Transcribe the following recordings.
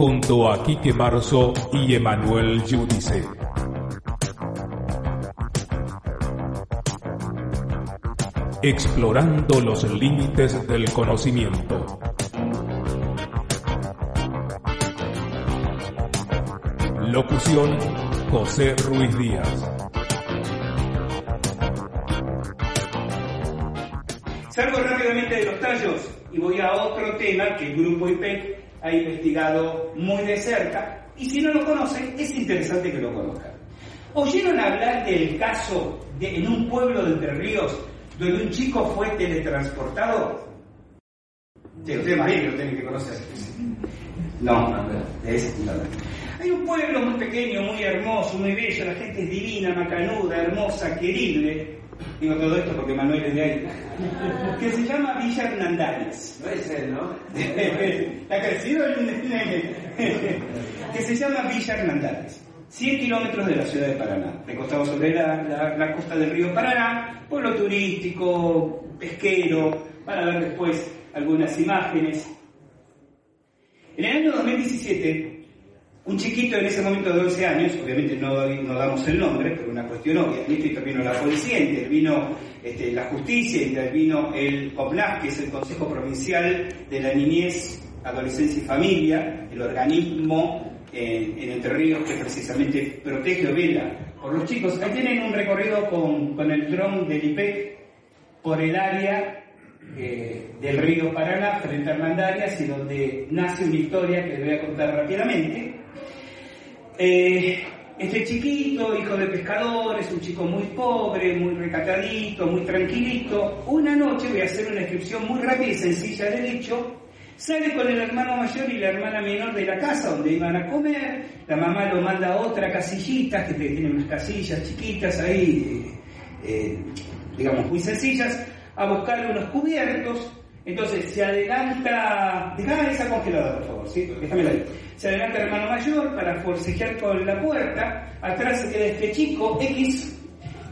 Junto a Quique Marzo y Emanuel Yudice. Explorando los límites del conocimiento. Locución José Ruiz Díaz. Salgo rápidamente de los tallos y voy a otro tema que el grupo IPEC ha investigado muy de cerca y si no lo conocen es interesante que lo conozcan. ¿Oyeron hablar del caso de, en un pueblo de Entre Ríos donde un chico fue teletransportado? Sí, ustedes más bien lo tienen que conocer. No, no, es, no, Hay un pueblo muy pequeño, muy hermoso, muy bello, la gente es divina, macanuda, hermosa, querible. Digo todo esto porque Manuel es de ahí. Que se llama Villa Hernandarias. No es él, ¿no? ha crecido. Que se llama Villa Hernandarias. 100 kilómetros de la ciudad de Paraná, recostado sobre la, la, la, costa del río Paraná, pueblo turístico, pesquero, van a ver después algunas imágenes. En el año 2017, un chiquito en ese momento de 11 años, obviamente no, no damos el nombre, por una cuestión obvia, intervino la policía, intervino este, la justicia, intervino el COPNAF, que es el Consejo Provincial de la Niñez, Adolescencia y Familia, el organismo en, en, Entre Ríos que precisamente protege o vela por los chicos. Ahí tienen un recorrido con, con el dron del IPEC por el área eh, del río Paraná frente a Hernandarias y donde nace una historia que les voy a contar rápidamente. Eh, este chiquito, hijo de pescadores, un chico muy pobre, muy recatadito, muy tranquilito, una noche, voy a hacer una descripción muy rápida y sencilla del hecho, Sale con el hermano mayor y la hermana menor de la casa donde iban a comer. La mamá lo manda a otra casillita, que tiene unas casillas chiquitas ahí, eh, digamos, muy sencillas, a buscar unos cubiertos. Entonces se adelanta, déjame esa congelada por favor, ¿sí? Déjamela ahí. Se adelanta el hermano mayor para forcejear con la puerta. Atrás se queda este chico, X,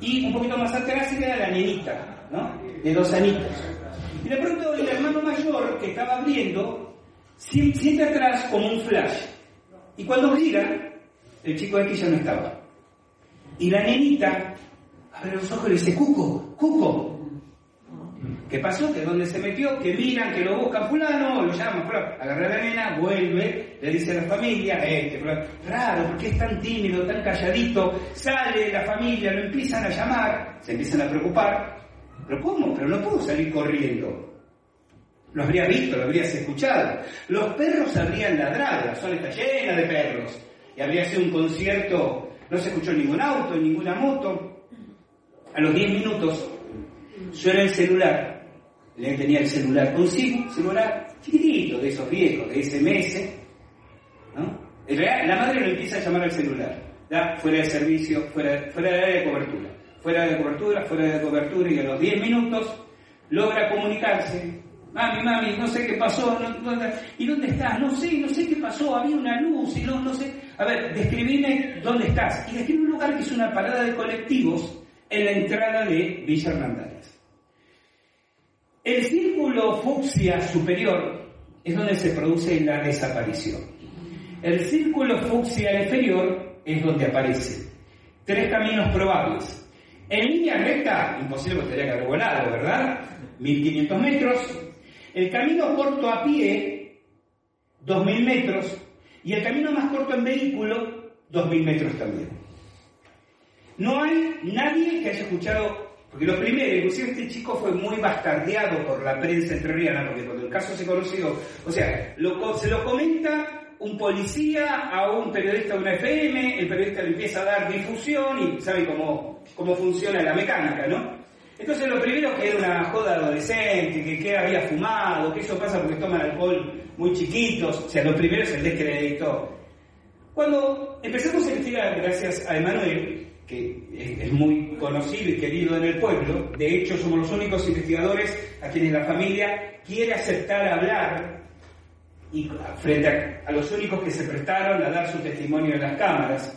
y un poquito más atrás se queda la nenita, ¿no? De dos anitos. Y de pronto el hermano mayor que estaba abriendo siente atrás como un flash. Y cuando gira, el chico X ya no estaba. Y la nenita abre los ojos y le dice, Cuco, Cuco. ¿Qué pasó? ¿Que dónde se metió? Que miran, que lo buscan fulano, lo llaman, fulano. Agarra a la nena, vuelve, le dice a la familia, este, fulano, raro, ¿por qué es tan tímido, tan calladito? Sale la familia, lo empiezan a llamar, se empiezan a preocupar. ¿Pero cómo? Pero no puedo salir corriendo. Lo habría visto, lo habrías escuchado. Los perros habrían ladrado, la zona está llena de perros. Y habría sido un concierto, no se escuchó ningún auto, ninguna moto. A los 10 minutos suena el celular. Le tenía el celular consigo, celular chiquitito, de esos viejos, de SMS. ¿no? La madre lo empieza a llamar al celular. ¿ya? Fuera de servicio, fuera, fuera de área de cobertura fuera de cobertura, fuera de cobertura, y a los 10 minutos logra comunicarse. Mami, mami, no sé qué pasó, ¿y dónde estás? No sé, no sé qué pasó, había una luz y no, no sé. A ver, describime dónde estás. Y describe un lugar que es una parada de colectivos en la entrada de Villa Hernandarias. El círculo fucsia superior es donde se produce la desaparición. El círculo fucsia inferior es donde aparece. Tres caminos probables. En línea recta, imposible porque tendría que haber volado, ¿verdad? 1500 metros. El camino corto a pie, 2000 metros. Y el camino más corto en vehículo, 2000 metros también. No hay nadie que haya escuchado, porque lo primero, inclusive este chico fue muy bastardeado por la prensa entrerriana, porque cuando el caso se conoció, o sea, se lo comenta un policía a un periodista de una FM, el periodista le empieza a dar difusión y sabe cómo, cómo funciona la mecánica, ¿no? Entonces lo primero que era una joda adolescente, que, que había fumado, que eso pasa porque toman alcohol muy chiquitos, o sea, lo primero es el descrédito. Cuando empezamos a investigar, gracias a Emanuel, que es muy conocido y querido en el pueblo, de hecho somos los únicos investigadores a quienes la familia quiere aceptar hablar y frente a, los únicos que se prestaron a dar su testimonio en las cámaras,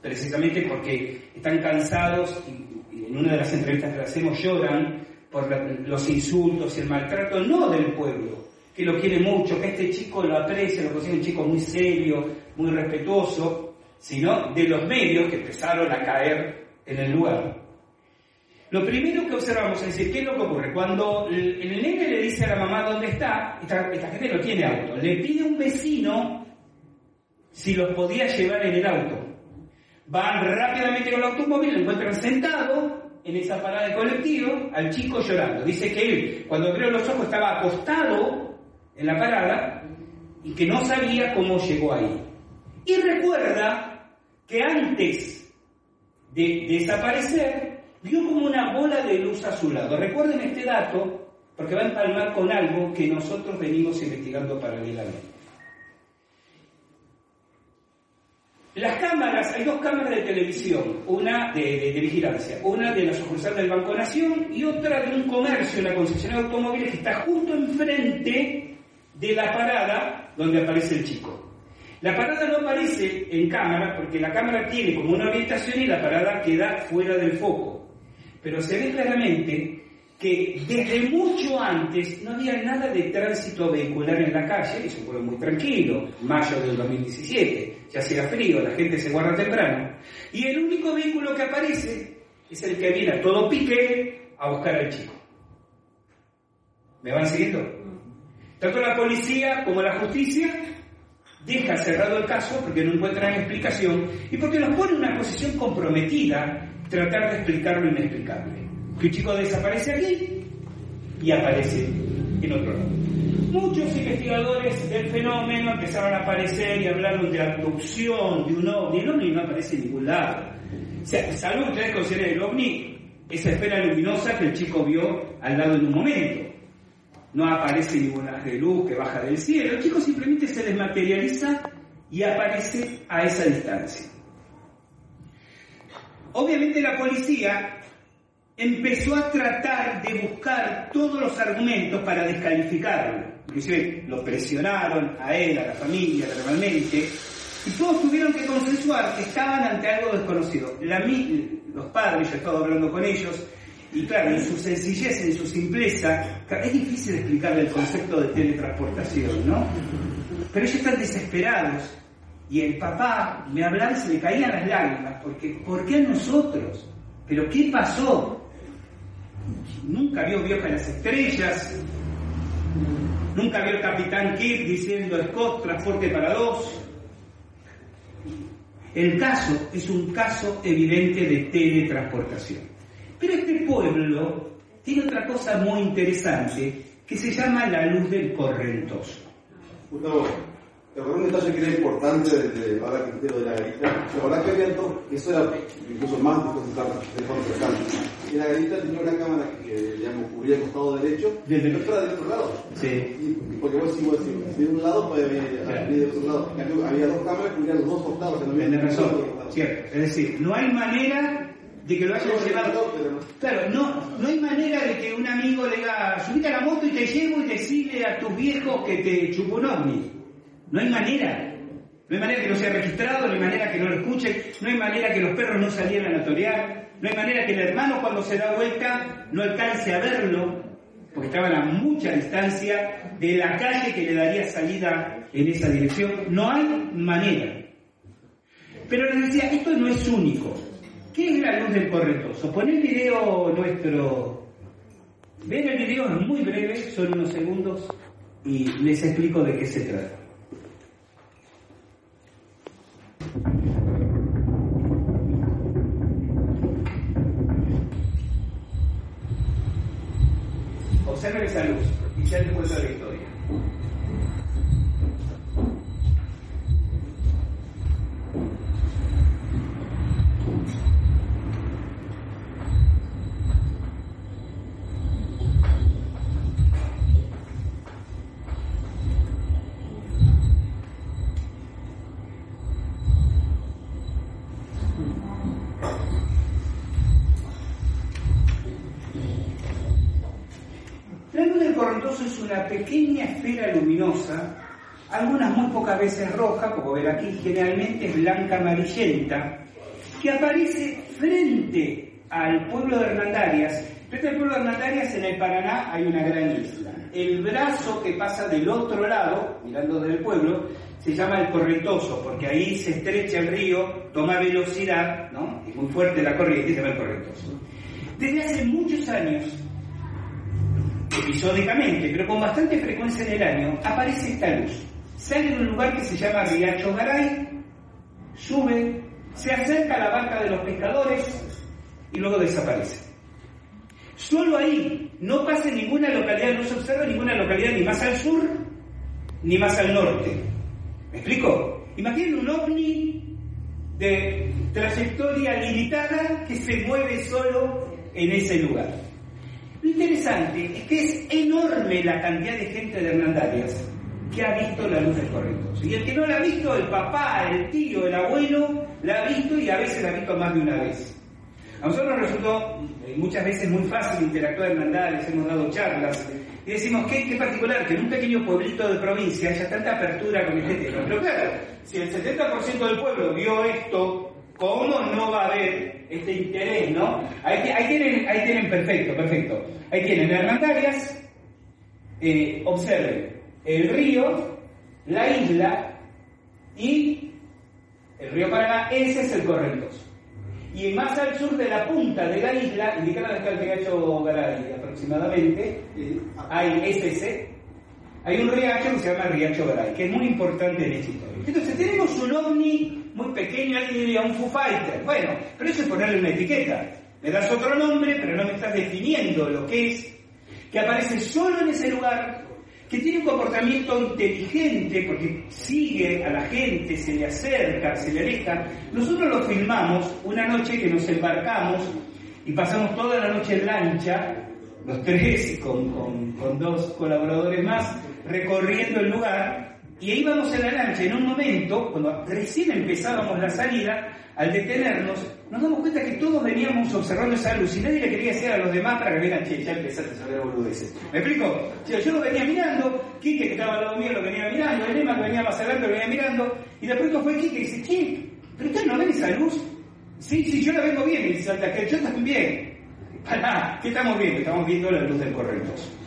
precisamente porque están cansados y, en una de las entrevistas que hacemos lloran por los insultos y el maltrato, no del pueblo, que lo quiere mucho, que este chico lo aprecia, lo considera un chico muy serio, muy respetuoso, sino de los medios que empezaron a caer en el lugar. Lo primero que observamos es decir, ¿qué es lo que ocurre? Cuando el, nene le dice a la mamá dónde está, esta, esta, gente no tiene auto, le pide a un vecino si los podía llevar en el auto. Van rápidamente con el automóvil, lo encuentran sentado en esa parada de colectivo, al chico llorando. Dice que él, cuando abrió los ojos, estaba acostado en la parada y que no sabía cómo llegó ahí. Y recuerda que antes de desaparecer, vio como una bola de luz a su lado. Recuerden este dato porque va a empalmar con algo que nosotros venimos investigando paralelamente. Las cámaras, hay dos cámaras de televisión, una de, vigilancia, una de la sucursal del Banco Nación y otra de un comercio, una concesión de automóviles que está justo enfrente de la parada donde aparece el chico. La parada no aparece en cámara porque la cámara tiene como una orientación y la parada queda fuera del foco. Pero se ve claramente que desde mucho antes no había nada de tránsito vehicular en la calle, eso fue muy tranquilo, mayo del 2017, ya hacía frío, la gente se guarda temprano, y el único vehículo que aparece es el que viene a todo pique a buscar al chico. ¿Me van siguiendo? Tanto la policía como la justicia deja cerrado el caso porque no encuentran explicación y porque nos pone en una posición comprometida tratar de explicar lo inexplicable. Que chico desaparece aquí y aparece en otro lado. Muchos investigadores del fenómeno empezaron a aparecer y hablaron de abducción de un ovni. El ovni no aparece en ningún lado. O sea, salvo que ustedes consideren el ovni esa esfera luminosa que el chico vio al lado en un momento no aparece ninguna de luz que baja del cielo, el chico simplemente se desmaterializa y aparece a esa distancia. Obviamente la policía empezó a tratar de buscar todos los argumentos para descalificarlo. Inclusive lo presionaron a él, a la familia, normalmente, y todos tuvieron que consensuar que estaban ante algo desconocido. los padres, yo he estado hablando con ellos, y claro, en su sencillez, en su simpleza, es difícil explicarle el concepto de teletransportación, ¿no? Pero ellos están desesperados. Y el papá me hablaba y se le caían las lágrimas, porque ¿por qué a nosotros? ¿Pero qué pasó? Nunca vio Vieja las Estrellas, nunca vio el Capitán Kirk diciendo Scott, transporte para dos. El caso es un caso evidente de teletransportación. Pero este pueblo tiene otra cosa muy interesante que se llama la luz del correntoso. Gustavo, te acuerdas un detalle que era importante desde ahora que de la garita. La verdad que había dos, eso era incluso más de fondo cercano. Y la garita tenía una cámara que, digamos, cubría el costado derecho, desde el otro era del otro lado. Sí. Y, porque vos sí, vos de un lado puede venir claro. de otro lado. Había dos cámaras que cubrían los dos costados. No razón, cierto. Es decir, no hay manera de que lo hayan llevado. Claro, no, no hay manera de que un amigo le diga, subite a la moto y te llevo y decirle a tus viejos que te chupó un ovni. No hay manera. No hay manera que no sea registrado, no hay manera que no lo escuchen, no hay manera que los perros no salieran a torear, no hay manera que el hermano cuando se da vuelta no alcance a verlo, porque estaban a mucha distancia de la calle que le daría salida en esa dirección. No hay manera. Pero les decía, esto no es único. ¿Qué es la luz del correntoso? Pon el video nuestro. Ven el video, es muy breve, son unos segundos, y les explico de qué se trata. Observen esa luz y ya te cuento la historia. caso es una pequeña esfera luminosa, pocas veces roja, como ver aquí, generalmente es blanca amarillenta, que aparece frente al pueblo de Hernandarias. Frente al pueblo de Hernandarias, en el Paraná, hay una gran isla. El brazo que pasa del otro lado, mirando desde el pueblo, se llama el correntoso, porque ahí se estrecha el río, toma velocidad, ¿no? Es muy fuerte la corriente se llama el correntoso. Desde hace muchos años, episódicamente, pero con bastante frecuencia en el año, aparece esta luz. Sale de un lugar que se llama Riacho Garay, sube, se acerca a la barca de los pescadores y luego desaparece. Solo ahí, no pasa en ninguna localidad, no se observa ninguna localidad ni más al sur ni más al norte. ¿Me explico? Imaginen un ovni de trayectoria limitada que se mueve solo en ese lugar. Lo interesante es que es enorme la cantidad de gente de Hernandarias que ha visto la luz del correntoso. Y el que no la ha visto, el papá, el tío, el abuelo, la ha visto y a veces la ha visto más de una vez. A nosotros nos resultó eh, muchas veces muy fácil interactuar en Hernandarias, hemos dado charlas, y decimos, ¿qué, qué particular que en un pequeño pueblito de provincia haya tanta apertura con este tema. Pero claro, si el 70% del pueblo vio esto, ¿cómo no va a haber este interés, no? Ahí, tienen, ahí tienen perfecto, perfecto. Ahí tienen Hernandarias, eh, observen, el río, la isla y el río Paraná, ese es el correntoso. Y más al sur de la punta de la isla, indicada está el riacho Garay aproximadamente, hay ese, hay un riacho que se llama Riacho Garay, que es muy importante en esta historia. Entonces tenemos un ovni muy pequeño, alguien diría un Foo Fighter. Bueno, pero eso es ponerle una etiqueta. Me das otro nombre, pero no me estás definiendo lo que es, que aparece solo en ese lugar, que tiene un comportamiento inteligente porque sigue a la gente, se le acerca, se le aleja. Nosotros lo filmamos una noche que nos embarcamos y pasamos toda la noche en lancha, los tres con, con, con dos colaboradores más, recorriendo el lugar y ahí vamos en la lancha. En un momento, cuando recién empezábamos la salida, al detenernos, nos damos cuenta que todos veníamos observando esa luz y nadie le quería decir a los demás para que vean, che, ya empezaste a saber boludeces. ¿Me explico? yo lo venía mirando, Quique que estaba al lado mío lo venía mirando, el Emma que venía más adelante lo venía mirando, y de pronto fue Quique y dice, che, ¿pero ustedes no ven esa luz? Sí, sí, yo la vengo bien, y dice, que yo también. Pará, ¿qué estamos viendo? Estamos viendo la luz del correntoso.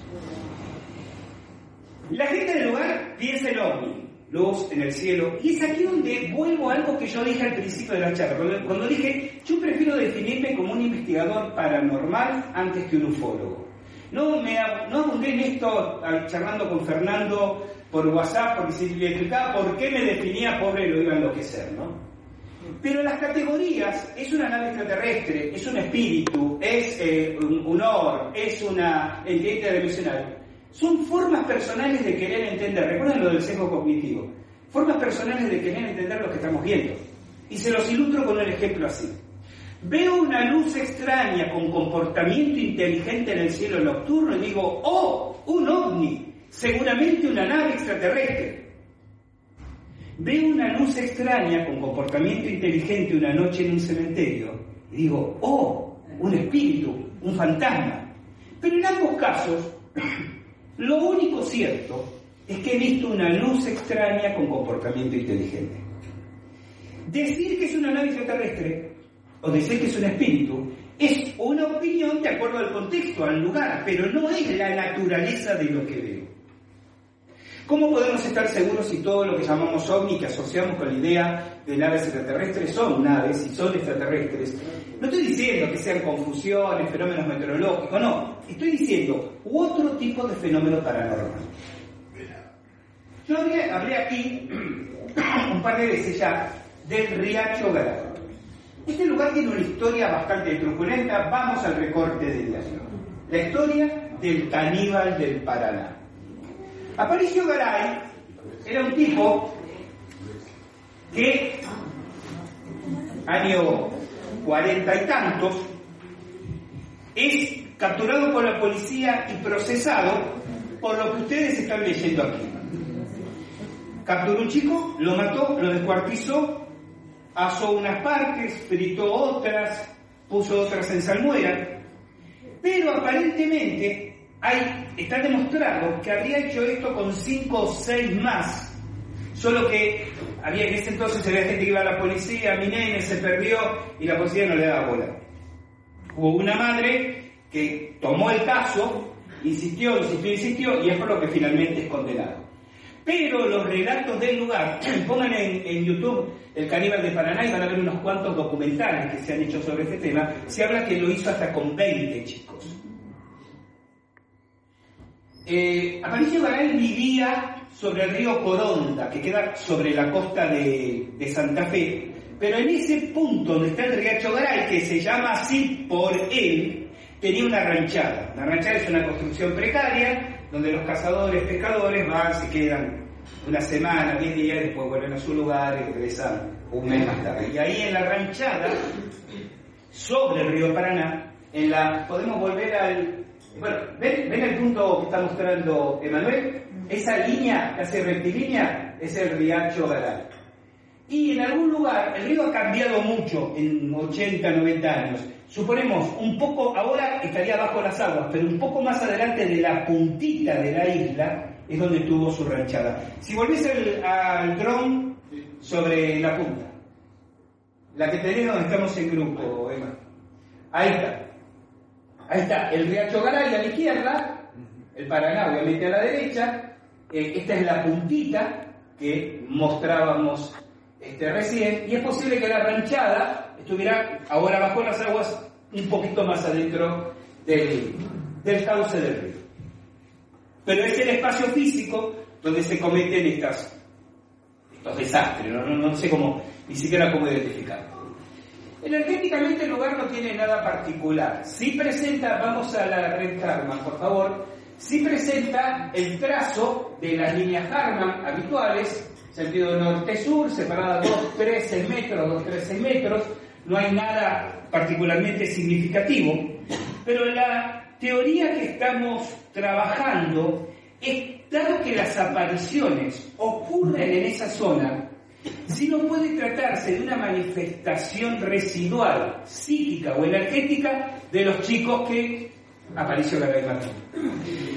La gente del lugar piensa en ovni, luz en el cielo, y es aquí donde vuelvo a algo que yo dije al principio de la charla, cuando, dije, yo prefiero definirme como un investigador paranormal antes que un ufólogo. No, me, no abundé en esto charlando con Fernando por WhatsApp porque si le explicaba por qué me definía pobre lo iba a enloquecer, ¿no? Pero las categorías es una nave extraterrestre, es un espíritu, es eh, un, un or, es una entidad dimensional son formas personales de querer entender. Recuerden lo del sesgo cognitivo. Formas personales de querer entender lo que estamos viendo. Y se los ilustro con un ejemplo así. Veo una luz extraña con comportamiento inteligente en el cielo nocturno y digo, oh, un ovni, seguramente una nave extraterrestre. Veo una luz extraña con comportamiento inteligente una noche en un cementerio y digo, oh, un espíritu, un fantasma. Pero en ambos casos lo único cierto es que he visto una luz extraña con comportamiento inteligente. Decir que es una nave extraterrestre o decir que es un espíritu es una opinión de acuerdo al contexto, al lugar, pero no es la naturaleza de lo que veo. ¿Cómo podemos estar seguros si todo lo que llamamos ovni, que asociamos con la idea de naves extraterrestres, son naves y son extraterrestres? No estoy diciendo que sean confusiones, fenómenos meteorológicos, no. Estoy diciendo otro tipo de fenómeno paranormal. Yo hablé, aquí un par de veces ya del Riacho Garay. Este lugar tiene una historia bastante truculenta. Vamos al recorte de diario. La historia del caníbal del Paraná. Aparicio Garay era un tipo que, año cuarenta y tantos, es capturado por la policía y procesado por lo que ustedes están leyendo aquí. Capturó un chico, lo mató, lo descuartizó, asó unas partes, fritó otras, puso otras en salmuera, pero aparentemente hay, está demostrado que habría hecho esto con cinco o seis más. Solo que había en ese entonces había gente que iba a la policía, mi nene se perdió y la policía no le daba bola. Hubo una madre que tomó el caso, insistió, insistió, insistió y es por lo que finalmente es condenado. Pero los relatos del lugar, pongan en, YouTube el caníbal de Paraná y van a ver unos cuantos documentales que se han hecho sobre este tema, se habla que lo hizo hasta con 20 chicos. Eh, Aparicio Garay vivía sobre el río Coronda, que queda sobre la costa de, Santa Fe, pero en ese punto donde está el riacho Garay, que se llama así por él, tenía una ranchada. La ranchada es una construcción precaria, donde los cazadores, pescadores van, se quedan una semana, diez días, después vuelven a su lugar y regresan un mes más tarde. Y ahí en la ranchada, sobre el río Paraná, podemos volver al bueno, ¿ven, el punto que está mostrando Emanuel? Esa línea, casi rectilínea, es el riacho Garay. Y en algún lugar, el río ha cambiado mucho en 80, 90 años. Suponemos, un poco, ahora estaría bajo las aguas, pero un poco más adelante de la puntita de la isla es donde tuvo su ranchada. Si volvés al dron sobre la punta, la que tenés donde estamos en grupo, Emma. Ahí está. Ahí está, el riacho Garay a la izquierda, el Paraná obviamente a la derecha, eh, esta es la puntita que mostrábamos este, recién, y es posible que la ranchada estuviera ahora bajo las aguas un poquito más adentro del, cauce del río. Pero es el espacio físico donde se cometen estos desastres, no, sé cómo, ni siquiera cómo identificarlo. Energéticamente el lugar no tiene nada particular. Sí presenta, vamos a la red Harman, por favor, sí presenta el trazo de las líneas Harman habituales, sentido norte-sur, separadas 2, 13 metros, 2, 13 metros, no hay nada particularmente significativo, pero la teoría que estamos trabajando es, dado que las apariciones ocurren en esa zona, si no puede tratarse de una manifestación residual, psíquica o energética de los chicos que Aparicio Garay mató.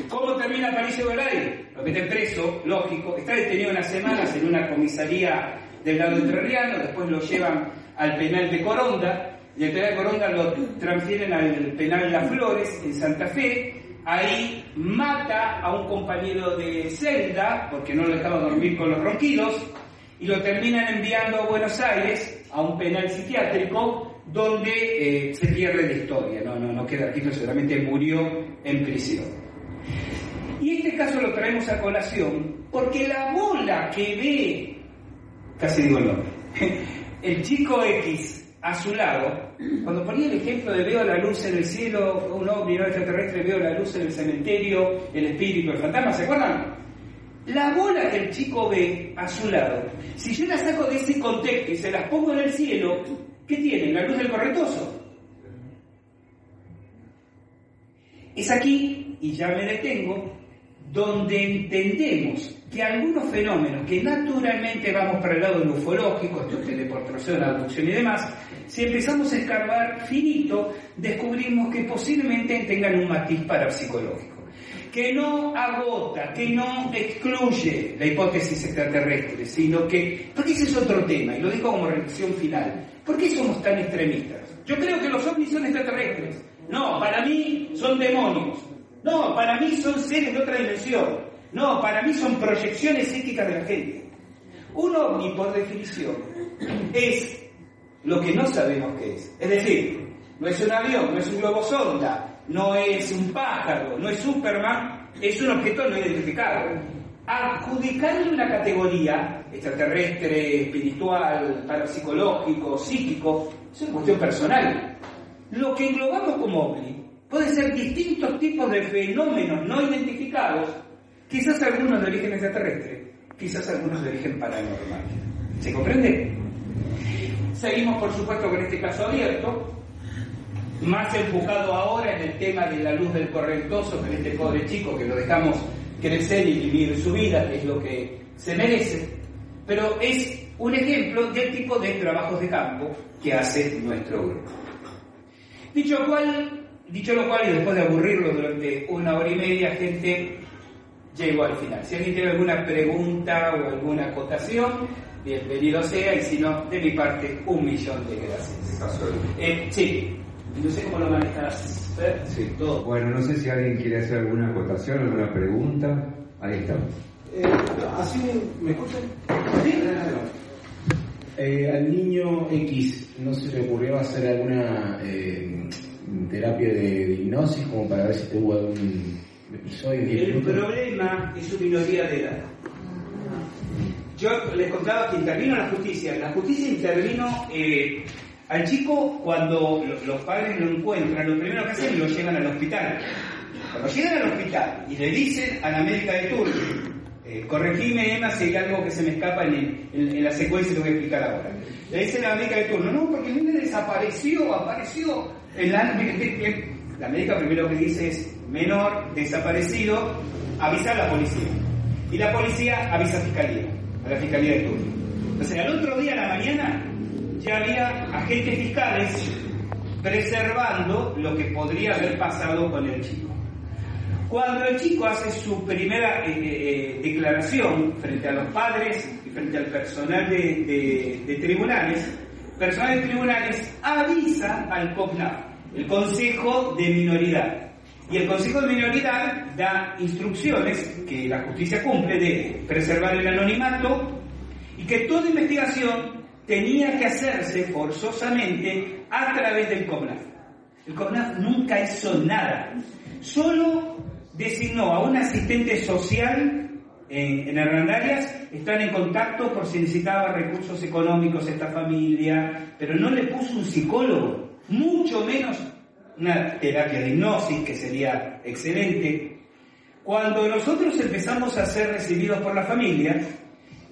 ¿Cómo termina Aparicio Garay? Lo meten preso, lógico, está detenido unas semanas en una comisaría del lado entrerriano, después lo llevan al penal de Coronda, y el penal de Coronda lo transfieren al penal Las Flores, en Santa Fe, ahí mata a un compañero de celda, porque no lo dejaba dormir con los ronquidos, y lo terminan enviando a Buenos Aires, a un penal psiquiátrico, donde eh, se pierde la historia, no, no, no queda registro, seguramente murió en prisión. Y este caso lo traemos a colación porque la bola que ve, casi digo el nombre, el chico X a su lado, cuando ponía el ejemplo de veo la luz en el cielo, un ovni no extraterrestre, veo la luz en el cementerio, el espíritu, el fantasma, ¿se acuerdan? La bola que el chico ve a su lado, si yo la saco de ese contexto y se las pongo en el cielo, ¿qué tiene? La luz del correntoso. Es aquí, y ya me detengo, donde entendemos que algunos fenómenos que naturalmente vamos para el lado del ufológico, esto es abducción y demás, si empezamos a escarbar finito, descubrimos que posiblemente tengan un matiz parapsicológico que no agota, que no excluye la hipótesis extraterrestre, sino que, porque ese es otro tema, y lo digo como reflexión final, ¿por qué somos tan extremistas? Yo creo que los ovnis son extraterrestres. No, para mí son demonios. No, para mí son seres de otra dimensión. No, para mí son proyecciones psíquicas de la gente. Un ovni, por definición, es lo que no sabemos qué es. Es decir, no es un avión, no es un globo sonda, no es un pájaro, no es Superman, es un objeto no identificado. Adjudicarle una categoría extraterrestre, espiritual, parapsicológico, psíquico, es una cuestión personal. Lo que englobamos como OVNI puede ser distintos tipos de fenómenos no identificados, quizás algunos de origen extraterrestre, quizás algunos de origen paranormal. ¿Se comprende? Seguimos, por supuesto, con este caso abierto más enfocado ahora en el tema de la luz del correntoso, con este pobre chico que lo dejamos crecer y vivir su vida, que es lo que se merece, pero es un ejemplo del tipo de trabajos de campo que hace nuestro grupo. Dicho cual, Dicho lo cual, y después de aburrirlo durante una hora y media, gente llegó al final. Si alguien tiene alguna pregunta o alguna acotación, bienvenido sea, y si no, de mi parte, un millón de gracias. Eh, sí, no sé cómo lo manejas. ¿eh? Sí, todo. Bueno, no sé si alguien quiere hacer alguna acotación, alguna pregunta. Ahí estamos. Eh, así, ¿me escuchan? Eh, al niño X, ¿no se le ocurrió hacer alguna eh, terapia de, de hipnosis como para ver si tuvo algún episodio? El minutos? problema es su minoría de edad. Yo les contaba que intervino la justicia. La justicia intervino eh, al chico cuando lo- los padres lo encuentran. Lo primero que hacen es lo llevan al hospital. Cuando llegan al hospital y le dicen a la médica de turno, eh, corregime Emma si hay algo que se me escapa en, el- en- en la secuencia que voy a explicar ahora. Le dicen a la médica de turno, no, porque el nene desapareció, apareció. La, la médica primero que dice es, menor, desaparecido, avisa a la policía. Y la policía avisa a fiscalía, a la fiscalía de turno. Entonces al otro día a la mañana ya había agentes fiscales preservando lo que podría haber pasado con el chico. Cuando el chico hace su primera eh, eh, declaración frente a los padres y frente al personal de, de- de tribunales, personal de tribunales avisa al COPNAF, el Consejo de Minoridad. Y el Consejo de Minoridad da instrucciones que la justicia cumple de preservar el anonimato y que toda investigación tenía que hacerse forzosamente a través del COPNAF. El COPNAF nunca hizo nada, solo designó a un asistente social en, en Hernandarias, están en contacto por si necesitaba recursos económicos esta familia, pero no le puso un psicólogo, mucho menos una terapia de hipnosis, que sería excelente. Cuando nosotros empezamos a ser recibidos por la familia,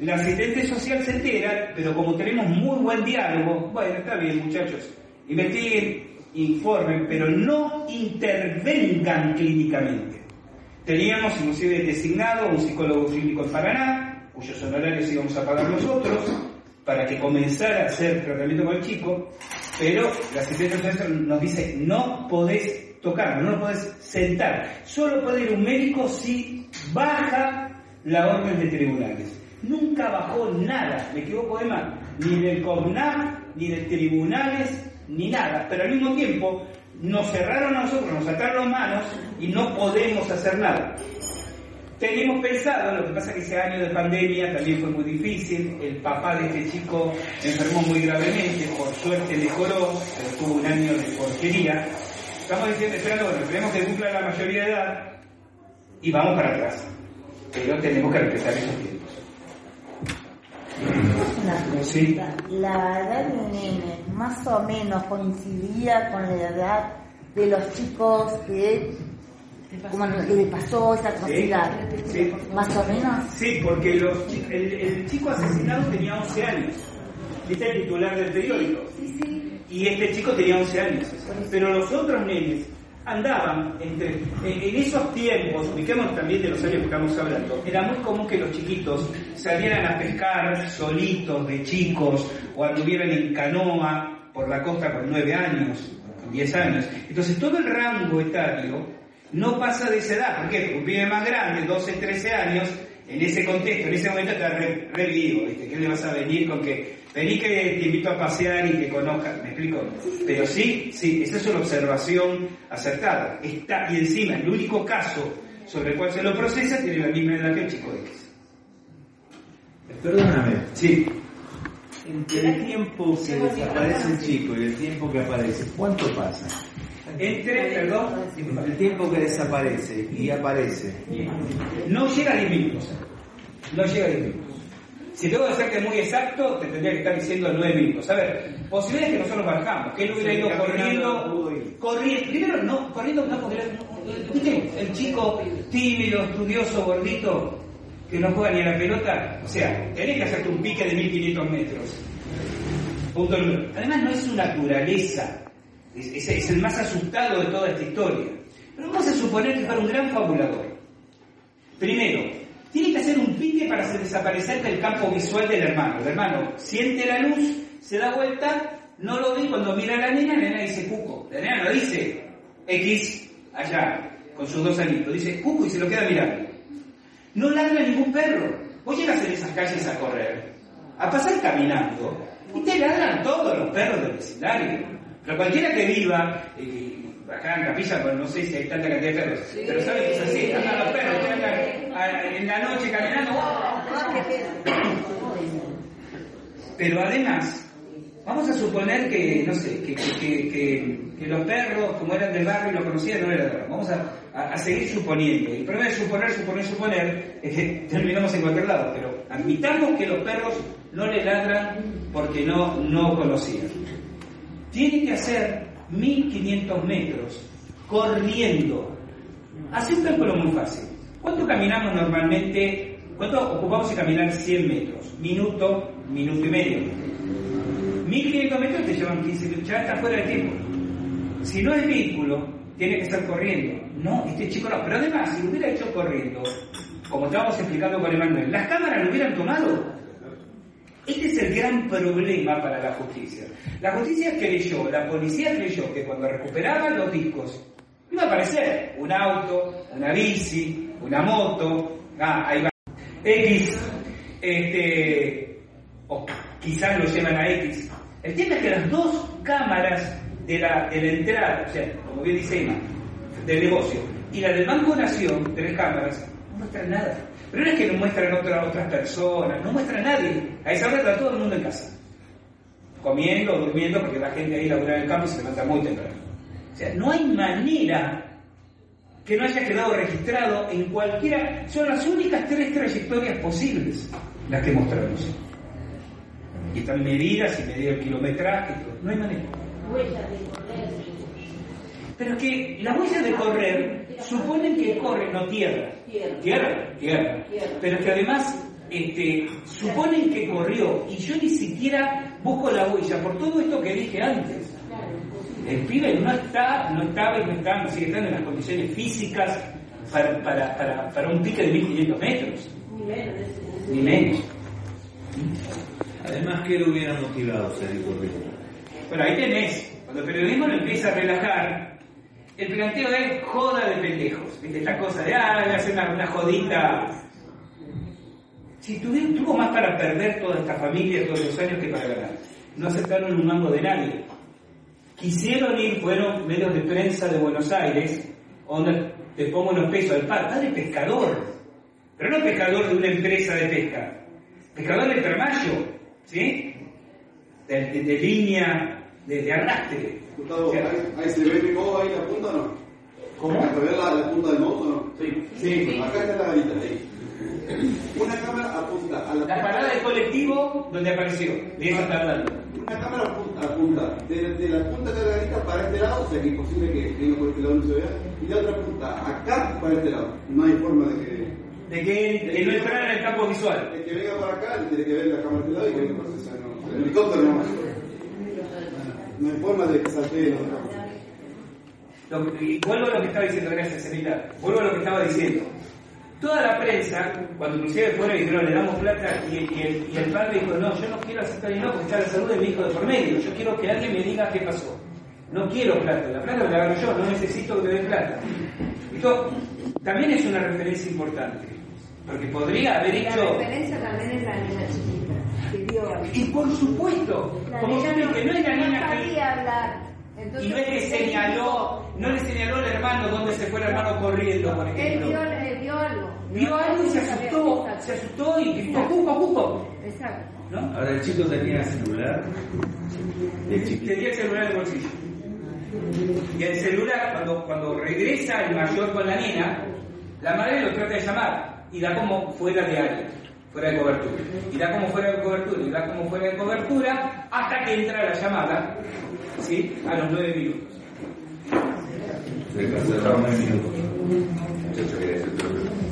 la asistente social se entera, pero como tenemos muy buen diálogo, bueno, está bien muchachos, investiguen, informen, pero no intervengan clínicamente. Teníamos inclusive designado un psicólogo clínico en Paraná, cuyos honorarios íbamos a pagar nosotros, para que comenzara a hacer tratamiento con el chico, pero la asistente social nos dice, no podés tocarlo, no lo podés sentar, solo puede ir un médico si baja la orden de tribunales. Nunca bajó nada, me equivoco de más, ni del CONAF, ni de tribunales, ni nada, pero al mismo tiempo nos cerraron a nosotros, nos ataron manos y no podemos hacer nada. Teníamos pensado, lo que pasa es que ese año de pandemia también fue muy difícil, el papá de este chico enfermó muy gravemente, por suerte mejoró, pero tuvo un año de porquería. Estamos diciendo, esperando, bueno, esperemos que cumpla la mayoría de edad y vamos para atrás. Pero tenemos que respetar esos tiempos. Una pregunta. Sí. La edad del nene más o menos coincidía con la edad de los chicos que, como que le pasó esa atrocidad. Sí. Más o menos. Sí, porque los el, el chico asesinado tenía 11 años. ¿Viste el titular del periódico? Y este chico tenía 11 años. Pero los otros nenes andaban. En, esos tiempos, ubiquemos también de los años que estamos hablando, era muy común que los chiquitos salieran a pescar solitos de chicos o anduvieran en canoa por la costa con 9 años, con 10 años. Entonces todo el rango etario no pasa de esa edad. Porque un pibe más grande, 12, 13 años, en ese contexto, en ese momento está re, vivo. ¿Qué le vas a venir con que vení que te invito a pasear y que conozcas? ¿Me explico? Pero sí, sí, esa es una observación acertada. Está, y encima, el único caso sobre el cual se lo procesa tiene la misma edad que el chico X. Perdóname, Sí. entre el tiempo que desaparece el chico y el tiempo que aparece, ¿cuánto pasa? Entre, perdón. El tiempo que desaparece y aparece. No llega a 10 minutos. No llega a 10 minutos. Si tengo que serte muy exacto, te tendría que estar diciendo 9 minutos. A ver, posibilidades que nosotros bajamos, que él hubiera ido corriendo, corriendo, primero no, corriendo no, era- ¿viste? el chico tímido, estudioso, gordito, que no juega ni a la pelota, o sea, tenés que hacerte un pique de 1500 metros. Punto número. Además no es su naturaleza, es, es- es el más asustado de toda esta historia. Pero vamos a suponer que fuera un gran fabulador. Primero, tiene que hacer un pique para desaparecer del campo visual del hermano. El hermano siente la luz, se da vuelta, no lo ve cuando mira a la nena, la nena dice cuco. La nena no dice X allá, con sus dos añitos, dice cucu y se lo queda mirando. No ladra ningún perro. Vos llegas en esas calles a correr, a pasar caminando, y te ladran todos los perros del vecindario. Pero cualquiera que viva, eh, acá en Capilla, pues no sé si hay tanta cantidad de perros, pero sabe que es así, andan los perros, andan a- en la noche caminando, pero además, vamos a suponer que, no sé, que, que- que- los perros, como eran del barrio y los conocían, no eran de barrio. Vamos a, a- a seguir suponiendo. El problema de suponer, suponer, suponer, es que terminamos en cualquier lado. Pero admitamos que los perros no le ladran porque no, no conocían. Tiene que hacer 1500 metros corriendo. Hace un cálculo muy fácil. ¿Cuánto caminamos normalmente? ¿Cuánto ocupamos en caminar 100 metros? Minuto, minuto y medio. 1500 metros te llevan 15 minutos, ya está fuera de tiempo. Si no es vehículo, tiene que estar corriendo. No, este chico no. Pero además, si lo hubiera hecho corriendo, como estábamos explicando con Emanuel, las cámaras lo hubieran tomado. Este es el gran problema para la justicia. La justicia creyó, la policía creyó que cuando recuperaban los discos iba a aparecer un auto, una bici, una moto, ah, ahí va, X, este, o quizás lo llevan a X. El tema es que las dos cámaras de la, de entrada, o sea, como bien dice Emma, del negocio, y la del Banco Nación, tres cámaras, no muestran nada. Pero no es que no muestran otra, otras personas, no muestran a nadie. A esa hora está todo el mundo en casa. Comiendo, durmiendo, porque la gente ahí labura en el campo y se levanta muy temprano. O sea, no hay manera que no haya quedado registrado en cualquiera. Son las únicas tres trayectorias posibles las que mostramos. Y están medidas y medido el kilometraje. No hay manera. Pero es que las huellas de correr suponen que corre, no tierra. Tierra, tierra. Pero es que además este, suponen que corrió y yo ni siquiera busco la huella por todo esto que dije antes. El pibe no está, no estaba y no está, no sigue estando en las condiciones físicas para, para, para, para un pique de 1500 metros. Ni menos. Además, ¿qué lo hubiera motivado a salir corriendo? Bueno, ahí tenés. Cuando el periodismo lo empieza a relajar, el planteo es joda de pendejos. Esta cosa de, ah, voy a hacer una, jodita. Si tuvi- tuvo más para perder toda esta familia todos los años que para ganar. No aceptaron un mango de nadie. Quisieron ir, fueron medios de prensa de Buenos Aires, donde te pongo los pesos al padre, padre pescador. Pero no pescador de una empresa de pesca. Pescador de permayo, ¿sí? De línea, de, de arrastre. Gustavo, ¿ahí, se ve mi modo ahí la punta o no? ¿Cómo? ¿Se ve la, la punta del moto o no? Sí. Sí, acá está la garita, ahí. Una cámara apunta a la La parada del colectivo donde apareció. De eso está hablando. Una cámara apunta, apunta de, de la punta de la garita para este lado, o sea que es imposible que venga por este lado no se vea, y la otra punta acá para este lado. No hay forma de que, De que, de no entrar en el campo visual. el que venga para acá tiene que ver la cámara de este lado y que venga para el helicóptero no. No hay forma de que la. Lo- y vuelvo a lo que estaba diciendo, gracias, Anita. Vuelvo a lo que estaba diciendo. Toda la prensa, cuando inclusive fueron y dijeron, le damos plata, y, y el, y el padre dijo, no, yo no quiero aceptar ni no, porque está la salud de mi hijo de por medio. Yo quiero que alguien me diga qué pasó. No quiero plata, la plata la agarro yo, no necesito que me den plata. Esto también es una referencia importante, porque podría haber La hecho... referencia también es la niña chiquita. Y por supuesto, La como saben que no es la no niña que... hablar. Entonces, Y no es que señaló, no le señaló al hermano dónde se fue el hermano corriendo, por Él ejemplo. vio, él vio algo. Vio algo y se asustó, se asustó y gritó, ¡Cuco, cuco! Exacto. ¿No? Ahora, el chico tenía celular. El chiquito. Tenía el celular en el bolsillo. Y el celular, cuando, cuando regresa el mayor con la nena, la madre lo trata de llamar y da como fuera de área, fuera de cobertura. Y da como fuera de cobertura, y da como fuera de cobertura, hasta que entra la llamada, ¿sí? A los nueve minutos.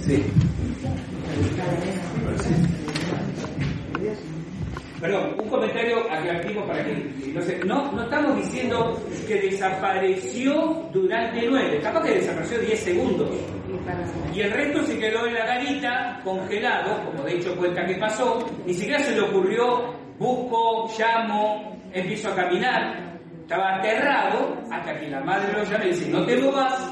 Sí. Perdón, un comentario aclarativo para que no, sé, no, no estamos diciendo que desapareció durante nueve, capaz que desapareció 10 segundos. Y el resto se quedó en la garita, congelado, como de hecho cuenta que pasó, ni siquiera se le ocurrió, busco, llamo, empiezo a caminar. Estaba aterrado hasta que la madre lo llama y dice, no te movas,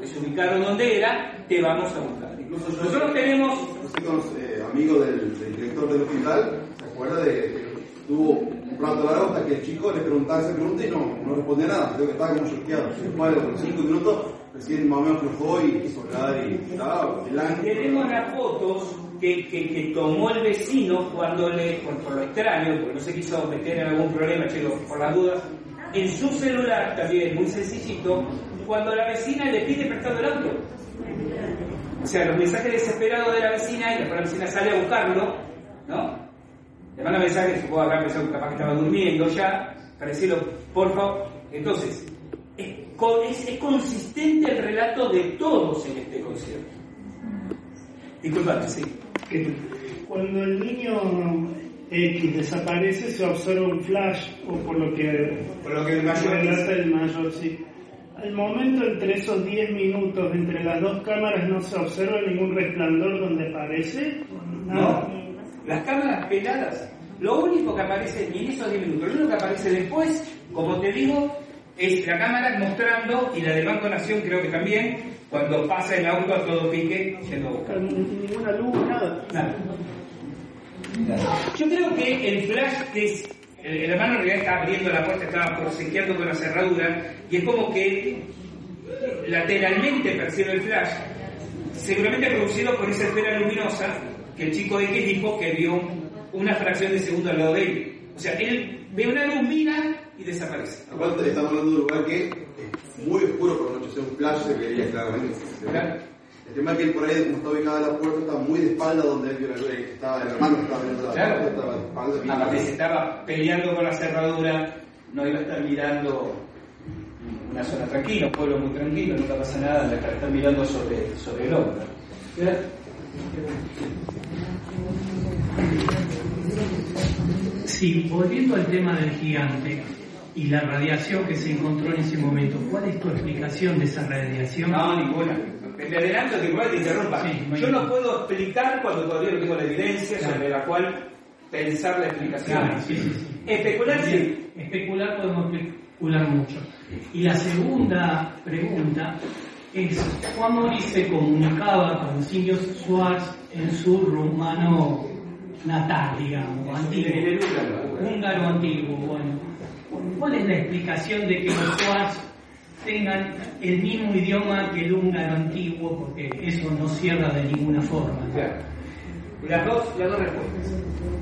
les ubicaron donde era, te vamos a buscar. Incluso yo- Nosotros tenemos eh, amigos del, del director del hospital, ¿se acuerda de que tuvo un rato largo hasta que el chico le preguntaba esa pregunta y no, no respondía nada? Creo que estaba como choqueado. Después de los cinco minutos, y y estaba. Tenemos las fotos que, que, que tomó el vecino cuando le, por, lo extraño, porque no se quiso meter en algún problema, chico, por las dudas, en su celular también, muy sencillito, cuando la vecina le pide prestado el auto. O sea, los mensajes desesperados de la vecina y después la vecina sale a buscarlo, ¿no? Le manda mensajes, supongo habrá pensado que capaz que estaba durmiendo ya, para decirlo, por favor. Entonces, es, co- es- es consistente el relato de todos en este concierto. Disculpame, sí. cuando el niño X desaparece se observa un flash, o por lo que Por lo que el mayor relata el mayor, sí. Al momento, entre esos 10 minutos, entre las dos cámaras, no se observa ningún resplandor donde aparece. Nada. No, las cámaras peladas. Lo único que aparece, en esos 10 minutos, lo único que aparece después, como te digo, es la cámara mostrando, y la del Banco Nación creo que también, cuando pasa el auto a todo pique yendo a buscar. Ninguna luz, nada. Nada. Yo creo que el flash que es. El, hermano en realidad estaba abriendo la puerta, estaba forcejeando con la cerradura, y es como que lateralmente percibe el flash, seguramente producido por esa esfera luminosa que el chico X dijo que vio una fracción de segundo al lado de él. O sea, él ve una luz, mira y desaparece. Aparte, estamos hablando de un lugar que es muy oscuro por la noche, o sea, un flash se veía claramente. Claro. El tema es que él por ahí, como está ubicada la puerta, está muy de espalda donde él vio la- eh, estaba el hermano que estaba viendo la Claro. puerta, estaba de espalda. Aparte, si estaba peleando con la cerradura, no iba a estar mirando una zona tranquila, un pueblo muy tranquilo, nunca pasa nada, de estar mirando sobre, sobre el hombro. Sí, volviendo al tema del gigante y la radiación que se encontró en ese momento, ¿cuál es tu explicación de esa radiación? No, ninguna. Me adelanto que igual te interrumpa. Sí, Yo no puedo explicar cuando todavía no tengo la evidencia Claro. sobre la cual pensar la explicación. Claro, sí, sí, sí. Especular sí. Especular podemos especular mucho. Y la segunda pregunta es, Juan Mori se comunicaba con Silvio Schwartz en su rumano natal, digamos, antiguo. húngaro antiguo, bueno. ¿Cuál es la explicación de que los Schwartz tengan el mismo idioma que el húngaro antiguo? Porque eso no cierra de ninguna forma. Claro. Las dos, las dos respuestas.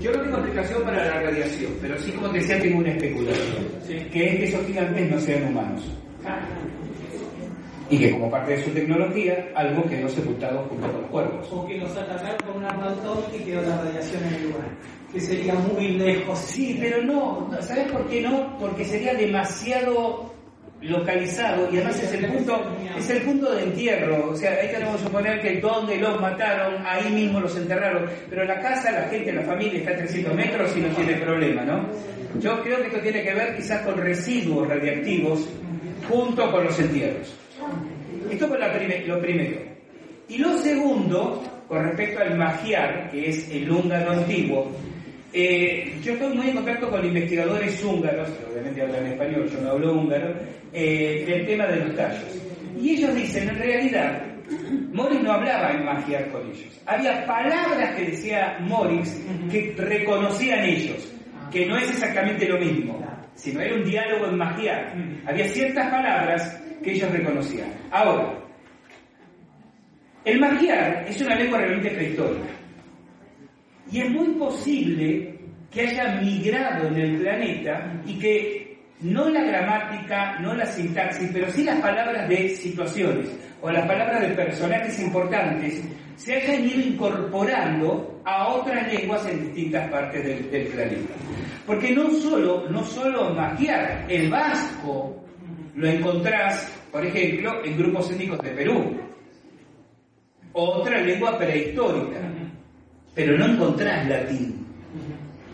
Yo no tengo explicación para la radiación, pero sí, como te decía, tengo una especulación. Que es que esos gigantes no sean humanos. Y que como parte de su tecnología, algo quedó sepultado junto con los cuerpos. O que los atacaron con un arma y quedó la radiación en el lugar. Que sería muy lejos. Sí, pero no, ¿sabes por qué no? Porque sería demasiado localizado y además es el punto es el punto de entierro o sea ahí tenemos que suponer que donde los mataron ahí mismo los enterraron pero la casa la gente la familia está a 300 metros y no tiene problema ¿no? yo creo que esto tiene que ver quizás con residuos radiactivos junto con los entierros esto fue lo primero y lo segundo con respecto al magiar que es el húngaro antiguo eh, yo estoy muy en contacto con investigadores húngaros, obviamente hablan español, yo no hablo húngaro, eh, del tema de los tallos. Y ellos dicen, en realidad, Morris no hablaba en magiar con ellos. Había palabras que decía Morris que reconocían ellos, que no es exactamente lo mismo, sino era un diálogo en magiar. Había ciertas palabras que ellos reconocían. Ahora, el magiar es una lengua realmente prehistórica. Y es muy posible que haya migrado en el planeta y que no la gramática, no la sintaxis, pero sí las palabras de situaciones o las palabras de personajes importantes se hayan ido incorporando a otras lenguas en distintas partes del, planeta. Porque no solo, no solo magiar, el vasco lo encontrás, por ejemplo, en grupos étnicos de Perú. Otra lengua prehistórica pero no encontrás latín.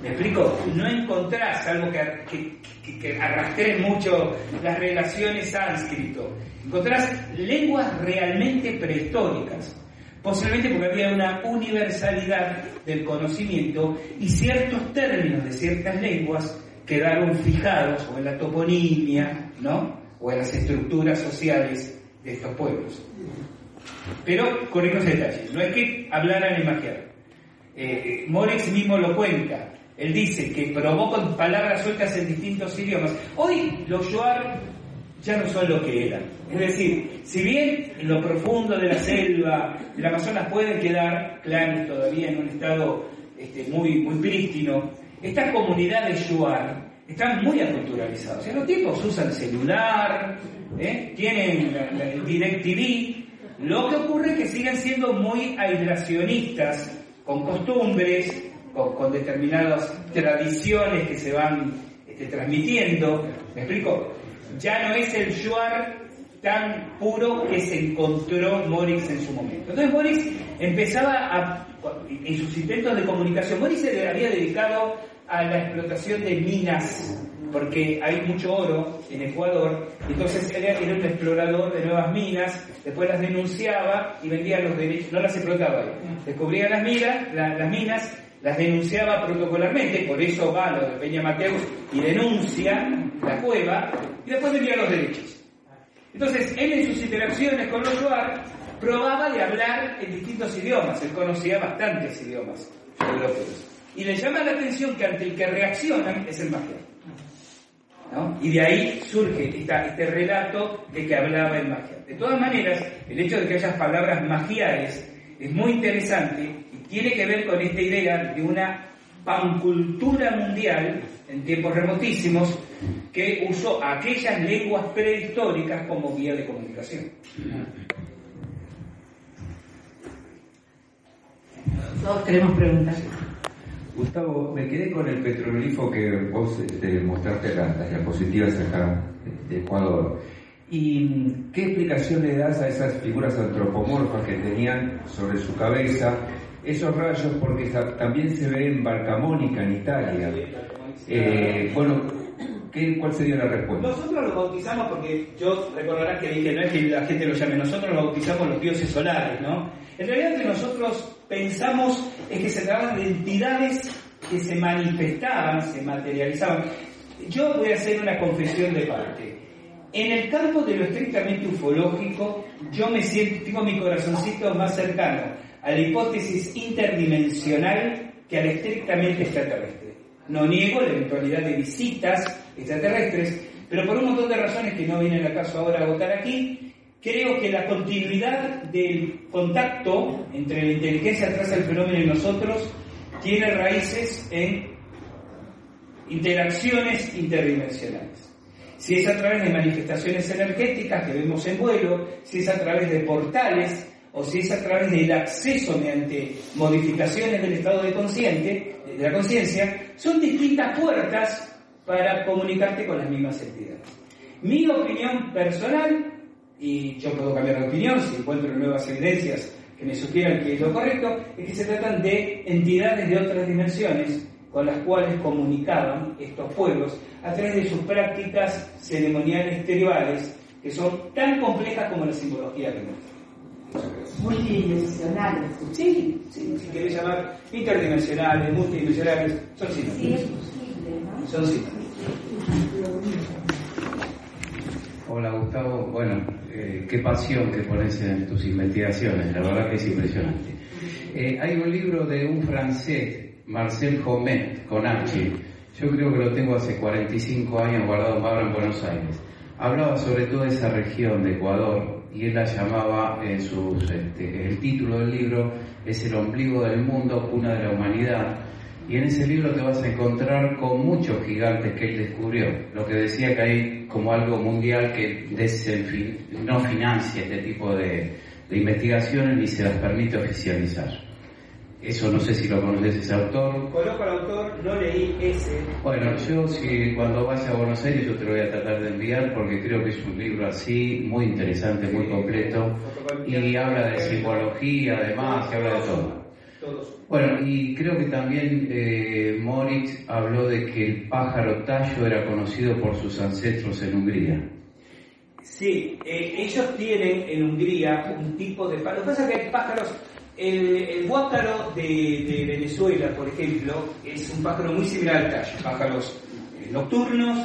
¿Me explico? No encontrás algo que, que, que, que arrastre mucho las relaciones sánscrito. Encontrás lenguas realmente prehistóricas. Posiblemente porque había una universalidad del conocimiento y ciertos términos de ciertas lenguas quedaron fijados o en la toponimia, ¿no? O en las estructuras sociales de estos pueblos. Pero con estos detalles, no es que hablaran en magiar. Eh, mismo lo cuenta. Él dice que probó con palabras sueltas en distintos idiomas. Hoy los Yoar ya no son lo que eran. Es decir, si bien en lo profundo de la selva del Amazonas pueden quedar clanes todavía en un estado este, muy, muy prístino, estas comunidades Yuar están muy aculturalizadas. En los tipos usan celular, ¿eh? tienen el DirecTV. Lo que ocurre es que siguen siendo muy aislacionistas, con costumbres, con, determinadas tradiciones que se van este, transmitiendo. ¿Me explico? Ya no es el Yuar tan puro que se encontró Morix en su momento. Entonces Morix empezaba a, en sus intentos de comunicación, Morix se había dedicado a la explotación de minas, porque hay mucho oro en Ecuador, entonces él era un explorador de nuevas minas, después las denunciaba y vendía los derechos, no las explotaba él, descubría las minas, la- las minas, las denunciaba protocolarmente, por eso va lo de Peña Mateus y denuncia la cueva, y después vendía los derechos. Entonces, él en sus interacciones con los Shuar probaba de hablar en distintos idiomas, él conocía bastantes idiomas europeos. Y le llama la atención que ante el que reaccionan es el magiar. Y de ahí surge este relato de que hablaba el magiar. De todas maneras, el hecho de que haya palabras magiares es muy interesante y tiene que ver con esta idea de una pancultura mundial en tiempos remotísimos que usó aquellas lenguas prehistóricas como guía de comunicación. Todos queremos preguntar. Gustavo, me quedé con el petroglifo que vos este, mostraste las, las diapositivas acá de Ecuador. ¿Y qué explicación le das a esas figuras antropomorfas que tenían sobre su cabeza esos rayos? Porque también se ve en Barcamónica, en Italia. Eh, bueno, ¿qué, ¿cuál sería la respuesta? Nosotros los bautizamos porque yo recordarás que dije, no es que la gente lo llame, nosotros los bautizamos los dioses solares, ¿no? En realidad que nosotros pensamos es que se trataban de entidades que se manifestaban, se materializaban. Yo voy a hacer una confesión de parte. En el campo de lo estrictamente ufológico, yo me siento, tengo mi corazoncito más cercano a la hipótesis interdimensional que a la estrictamente extraterrestre. No niego la eventualidad de visitas extraterrestres, pero por un montón de razones que no viene al caso ahora a votar aquí, creo que la continuidad del contacto entre la inteligencia atrás del fenómeno y nosotros tiene raíces en interacciones interdimensionales. Si es a través de manifestaciones energéticas que vemos en vuelo, si es a través de portales, o si es a través del acceso mediante modificaciones del estado de consciente, de la conciencia, son distintas puertas para comunicarte con las mismas entidades. Mi opinión personal, y yo puedo cambiar de opinión si encuentro nuevas evidencias que me sugieran que es lo correcto, es que se tratan de entidades de otras dimensiones con las cuales comunicaban estos pueblos a través de sus prácticas ceremoniales tribales que son tan complejas como la simbología que. Multidimensionales. Sí, sí, si querés llamar interdimensionales, multidimensionales, son Sí, es sinónimos. posible, ¿no? Son sinónimos. Hola Gustavo, bueno, eh, qué pasión que pones en tus investigaciones, la verdad que es impresionante. Eh, hay un libro de un francés, Marcel Homet, con H, yo creo que lo tengo hace 45 años guardado ahora en Buenos Aires. Hablaba sobre toda esa región de Ecuador y él la llamaba, en sus, este, el título del libro es El ombligo del mundo, cuna de la humanidad. Y en ese libro te vas a encontrar con muchos gigantes que él descubrió. Lo que decía que hay como algo mundial que no financia este tipo de, de investigaciones ni se las permite oficializar. Eso no sé si lo conoces ese autor. Coloco al autor, no leí ese. Bueno, yo si cuando vaya a Buenos Aires yo te lo voy a tratar de enviar porque creo que es un libro así muy interesante, muy completo y habla de psicología además, y habla de todo. Todos. Bueno, y creo que también eh, Moritz habló de que el pájaro tallo era conocido por sus ancestros en Hungría. Sí, eh, ellos tienen en Hungría un tipo de pájaro. Lo que pasa es que hay pájaros. El, el guácaro de, de Venezuela, por ejemplo, es un pájaro muy similar al tallo. Pájaros eh, nocturnos,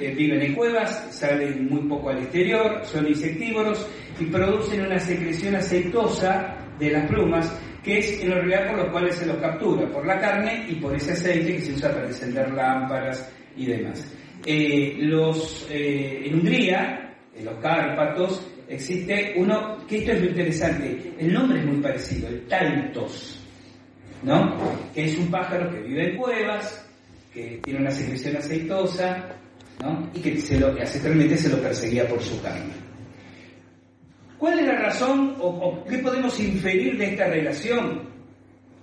eh, viven en cuevas, salen muy poco al exterior, son insectívoros y producen una secreción aceitosa de las plumas que es en realidad por los cuales se los captura, por la carne y por ese aceite que se usa para encender lámparas y demás. Eh, los, eh, en Hungría, en los Cárpatos, existe uno, que esto es lo interesante, el nombre es muy parecido, el taltos, ¿no? Que es un pájaro que vive en cuevas, que tiene una secreción aceitosa, ¿no? Y que se lo, ancestralmente se lo perseguía por su carne. ¿Cuál es la razón o, o qué podemos inferir de esta relación?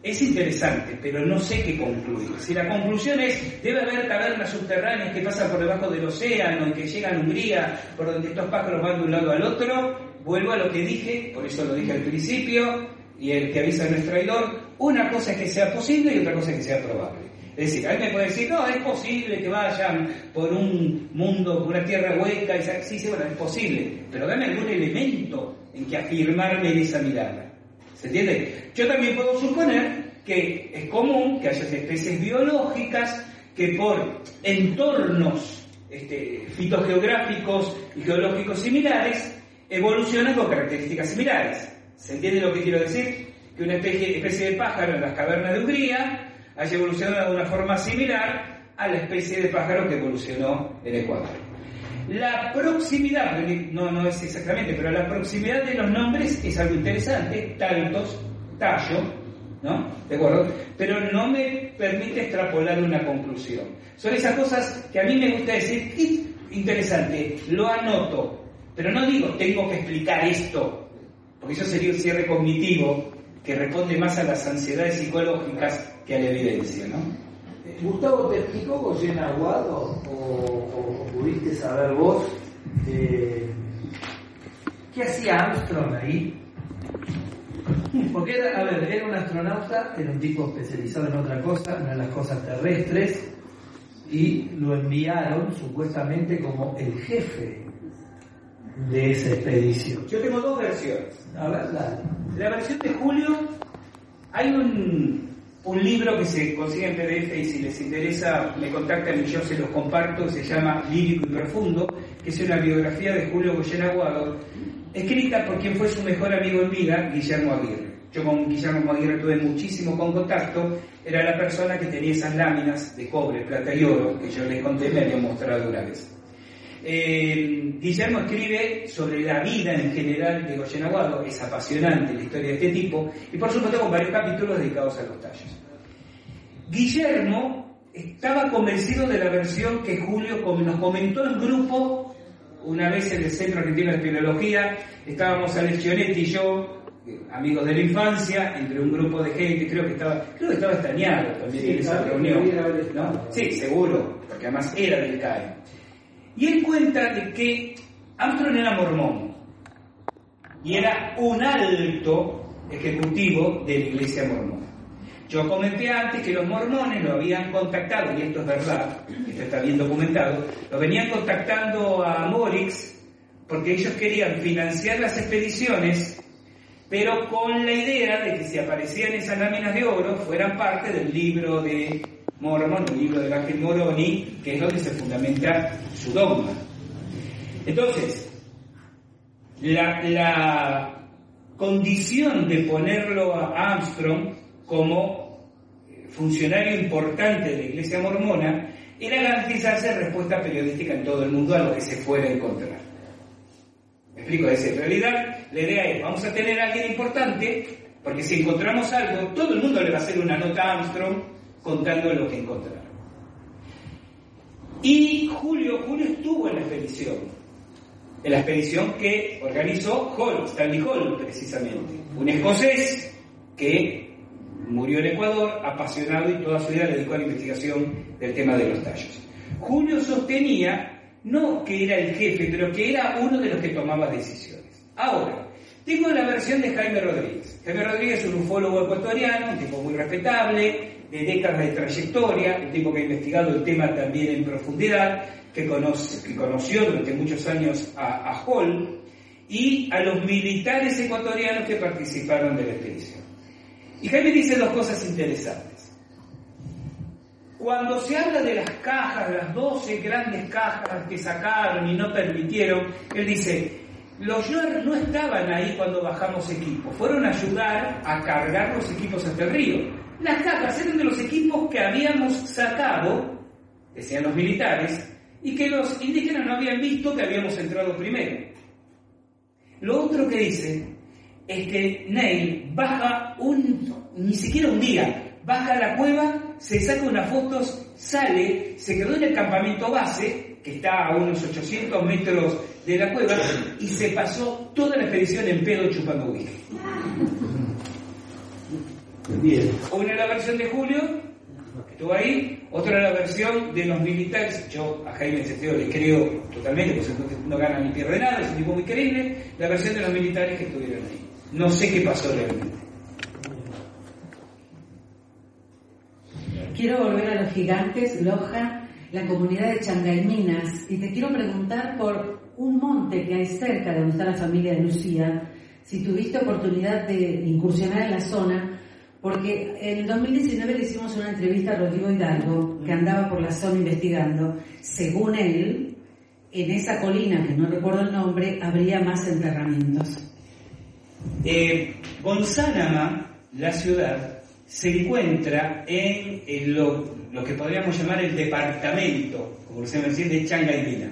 Es interesante, pero no sé qué concluir. Si la conclusión es, debe haber cavernas subterráneas que pasan por debajo del océano y que llegan a Hungría, por donde estos pájaros van de un lado al otro, vuelvo a lo que dije, por eso lo dije al principio, y el que avisa no es traidor, una cosa es que sea posible y otra cosa es que sea probable. Es decir, alguien me puede decir, no, es posible que vayan por un mundo, por una tierra hueca, y sí, sí, bueno, es posible, pero dame algún elemento en que afirmarme en esa mirada. ¿Se entiende? Yo también puedo suponer que es común que haya especies biológicas que por entornos este, fitogeográficos y geológicos similares evolucionan con características similares. ¿Se entiende lo que quiero decir? Que una especie, especie de pájaro en las cavernas de Hungría haya evolucionado de una forma similar a la especie de pájaro que evolucionó en Ecuador. La proximidad, no, no es exactamente, pero la proximidad de los nombres es algo interesante, tantos, tallo, ¿no? ¿De acuerdo? Pero no me permite extrapolar una conclusión. Son esas cosas que a mí me gusta decir, interesante, lo anoto, pero no digo, tengo que explicar esto, porque eso sería un cierre cognitivo que responde más a las ansiedades psicológicas que a la evidencia, ¿no? Gustavo, ¿te explicó Goyen Aguado o, o, pudiste saber vos eh, qué hacía Armstrong ahí? Porque era, a ver, era un astronauta, era un tipo especializado en otra cosa, en las cosas terrestres, y lo enviaron supuestamente como el jefe de esa expedición. Yo tengo dos versiones. A ver, dale. La versión de Julio, hay un, libro que se consigue en PDF y si les interesa me contactan y yo se los comparto, se llama Lírico y Profundo, que es una biografía de Julio Goyen Aguado, escrita por quien fue su mejor amigo en vida, Guillermo Aguirre. Yo con Guillermo Aguirre tuve muchísimo con contacto, era la persona que tenía esas láminas de cobre, plata y oro que yo les conté, me había mostrado una vez. Eh, Guillermo escribe sobre la vida en general de Goyen Aguado, es apasionante la historia de este tipo, y por supuesto con varios capítulos dedicados a los tallos. Guillermo estaba convencido de la versión que Julio nos comentó en grupo una vez en el Centro Argentino de Espeleología, estábamos Alex Chionetti y yo, amigos de la infancia, entre un grupo de gente, creo que estaba, creo que estaba extrañado también en esa reunión. ¿no? Sí, seguro, porque además era del CAE. Y él cuenta de que Armstrong era mormón y era un alto ejecutivo de la iglesia mormona. Yo comenté antes que los mormones lo habían contactado, y esto es verdad, esto está bien documentado, lo venían contactando a Morix porque ellos querían financiar las expediciones, pero con la idea de que si aparecían esas láminas de oro fueran parte del libro de Mormon, el libro del ángel Moroni, que es donde se fundamenta su dogma. Entonces, la, la condición de ponerlo a Armstrong como funcionario importante de la iglesia mormona era garantizarse respuesta periodística en todo el mundo a lo que se fuera encontrar. ¿Me explico? Es en realidad la idea es, vamos a tener a alguien importante, porque si encontramos algo, todo el mundo le va a hacer una nota a Armstrong contando lo que encontraron. Y Julio, Julio estuvo en la expedición, en la expedición que organizó Hall, Stanley Hall precisamente, un escocés que murió en Ecuador, apasionado y toda su vida dedicó a la investigación del tema de los tallos. Julio sostenía no que era el jefe, pero que era uno de los que tomaba decisiones. Ahora, tengo la versión de Jaime Rodríguez. Jaime Rodríguez es un ufólogo ecuatoriano, un tipo muy respetable, de décadas de trayectoria, un tipo que ha investigado el tema también en profundidad, que, conoce, que conoció durante muchos años a, a Hall y a los militares ecuatorianos que participaron de la expedición. Y Jaime dice dos cosas interesantes. cuando se habla de las cajas, las 12 grandes cajas que sacaron y no permitieron, él dice, los Joer no estaban ahí cuando bajamos equipos, fueron a ayudar a cargar los equipos hasta el río. Las cajas eran de los equipos que habíamos sacado, decían los militares, y que los indígenas no habían visto que habíamos entrado primero. Lo otro que dice es que Neil baja un, ni siquiera un día, baja a la cueva, se saca unas fotos, sale, se quedó en el campamento base, que está a unos 800 metros de la cueva, y se pasó toda la expedición en pedo chupando whisky. Bien. Una es la versión de Julio, que estuvo ahí, otra es la versión de los militares, yo a Jaime Cesteo le creo totalmente, entonces no gana ni pierde nada, es un tipo muy creíble, la versión de los militares que estuvieron ahí. No sé qué pasó realmente. Quiero volver a los gigantes, Loja, la comunidad de Changaiminas, y te quiero preguntar por un monte que hay cerca de donde está la familia de Lucía, si tuviste oportunidad de incursionar en la zona, porque en el 2019 le hicimos una entrevista a Rodrigo Hidalgo, que andaba por la zona investigando. Según él, en esa colina, que no recuerdo el nombre, habría más enterramientos. Eh, Gonzánama, la ciudad, se encuentra en, lo, que podríamos llamar el departamento, como se decir, de Changaimina.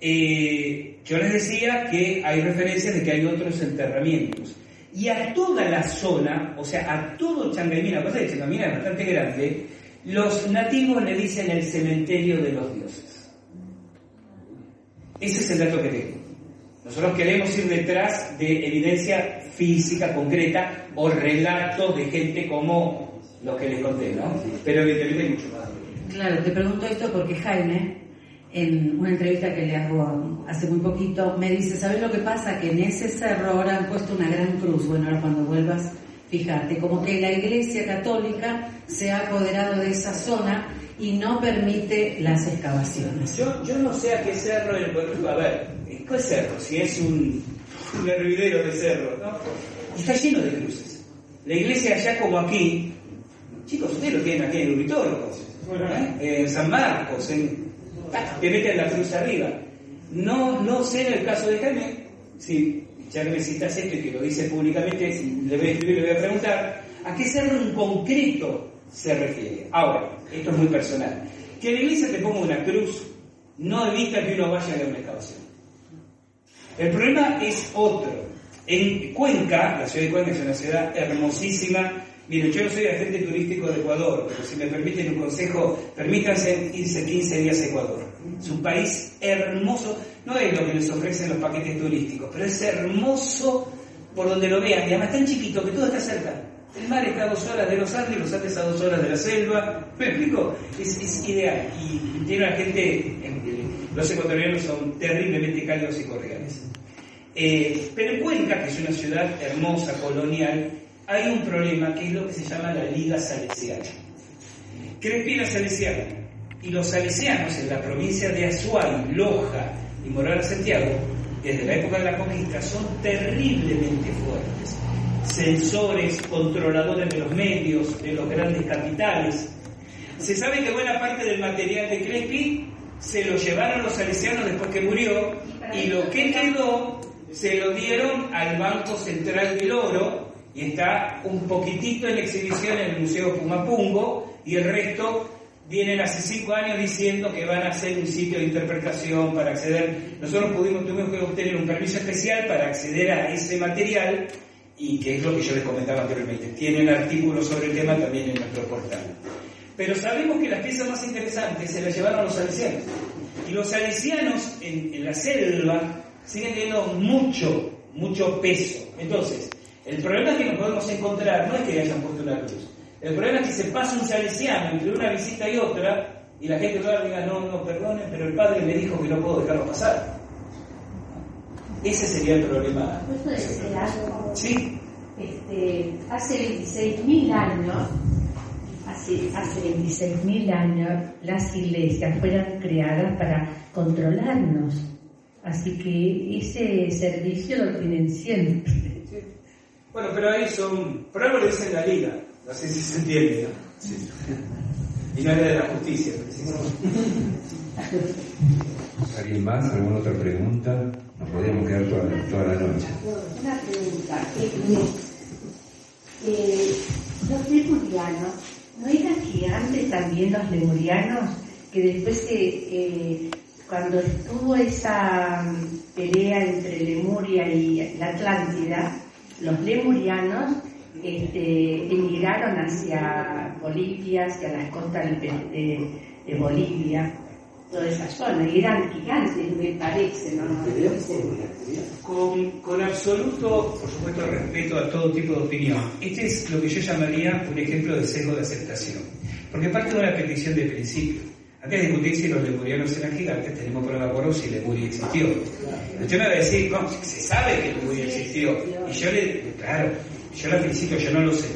Eh, yo les decía que hay referencias de que hay otros enterramientos. Y a toda la zona, o sea, a todo Changaimina, la cosa de Changaimina es bastante grande, los nativos le dicen el cementerio de los dioses. Ese es el dato que tengo. Nosotros queremos ir detrás de evidencia física, concreta, o relatos de gente como los que les conté, ¿no? Pero evidentemente hay mucho más. Claro, te pregunto esto porque Jaime, en una entrevista que le hago hace muy poquito, me dice, ¿sabes lo que pasa? Que en ese cerro ahora han puesto una gran cruz. Bueno, ahora cuando vuelvas, fíjate, como que la Iglesia Católica se ha apoderado de esa zona y no permite las excavaciones. Yo, yo no sé a qué cerro, el, a ver, ¿qué cerro? Si es un, un hervidero de cerro, ¿no? Y está lleno de cruces. La iglesia allá como aquí, chicos, ustedes lo tienen aquí en Uritorco, ¿eh? en San Marcos, en, que meten la cruz arriba. No, no sé en el caso de Jaime, si ya que me esto y que lo dice públicamente, si le voy a escribir, le voy a preguntar, ¿a qué cerro en concreto se refiere? Ahora, esto es muy personal. Que la iglesia te ponga una cruz no evita que uno vaya a una excavación. El problema es otro. En Cuenca, la ciudad de Cuenca es una ciudad hermosísima. Miren, yo no soy agente turístico de Ecuador, pero si me permiten un consejo, permítanse irse 15 días a Ecuador. Es un país hermoso, no es lo que les ofrecen los paquetes turísticos, pero es hermoso por donde lo vean. Y además tan chiquito que todo está cerca. El mar está a dos horas de los Andes, los Andes a dos horas de la selva. ¿Me explico? Es, es ideal. Y tiene una gente, los ecuatorianos son terriblemente cálidos y cordiales. Eh, pero en Cuenca, que es una ciudad hermosa, colonial, hay un problema que es lo que se llama la Liga Salesiana. Crespi era salesiano y los salesianos en la provincia de Azuay, Loja y Moral Santiago, desde la época de la conquista, son terriblemente fuertes. Censores, controladores de los medios, de los grandes capitales. Se sabe que buena parte del material de Crespi se lo llevaron los salesianos después que murió y lo que quedó se lo dieron al Banco Central del Oro y está un poquitito en exhibición en el Museo Pumapungo y el resto vienen hace cinco años diciendo que van a hacer un sitio de interpretación para acceder. Nosotros pudimos, tuvimos que obtener un permiso especial para acceder a ese material y que es lo que yo les comentaba anteriormente. Tienen artículos sobre el tema también en nuestro portal. Pero sabemos que las piezas más interesantes se las llevaron los salesianos. Y los salesianos en, en la selva siguen teniendo mucho, mucho peso. Entonces, el problema que nos podemos encontrar no es que hayan puesto una cruz. El problema es que se pasa un salesiano entre una visita y otra y la gente todavía diga, no, no, perdonen, pero el padre me dijo que no puedo dejarlo pasar. Ese sería el problema. ¿Puedo decir algo? Sí. Este, hace 26.000 años, hace, hace 26.000 años, las iglesias fueron creadas para controlarnos. Así que ese servicio lo tienen siempre. Bueno, pero ahí son, por algo le dicen la liga, no sé si se entiende, ¿no? Sí. Y no era de la justicia, ¿Alguien más? ¿Alguna otra pregunta? Nos podríamos quedar toda, toda la noche. Una pregunta. Eh, eh, los lemurianos, ¿no eran gigantes también los lemurianos? Que después, eh, eh, cuando estuvo esa mm, pelea entre Lemuria y la Atlántida, los lemurianos este, emigraron hacia Bolivia, hacia las costas de, de- de Bolivia, toda esa zona, y eran gigantes, me parece, ¿no? Con, con absoluto, por supuesto, respeto a todo tipo de opinión. Este es lo que yo llamaría un ejemplo de sesgo de aceptación. Porque parte de una petición de principio. Antes de discutir si los lemurianos eran gigantes, tenemos prueba por si Lemuria existió. Usted me va a decir, no, se sabe que Lemuria existió. Y yo le, claro, yo la felicito, yo no lo sé.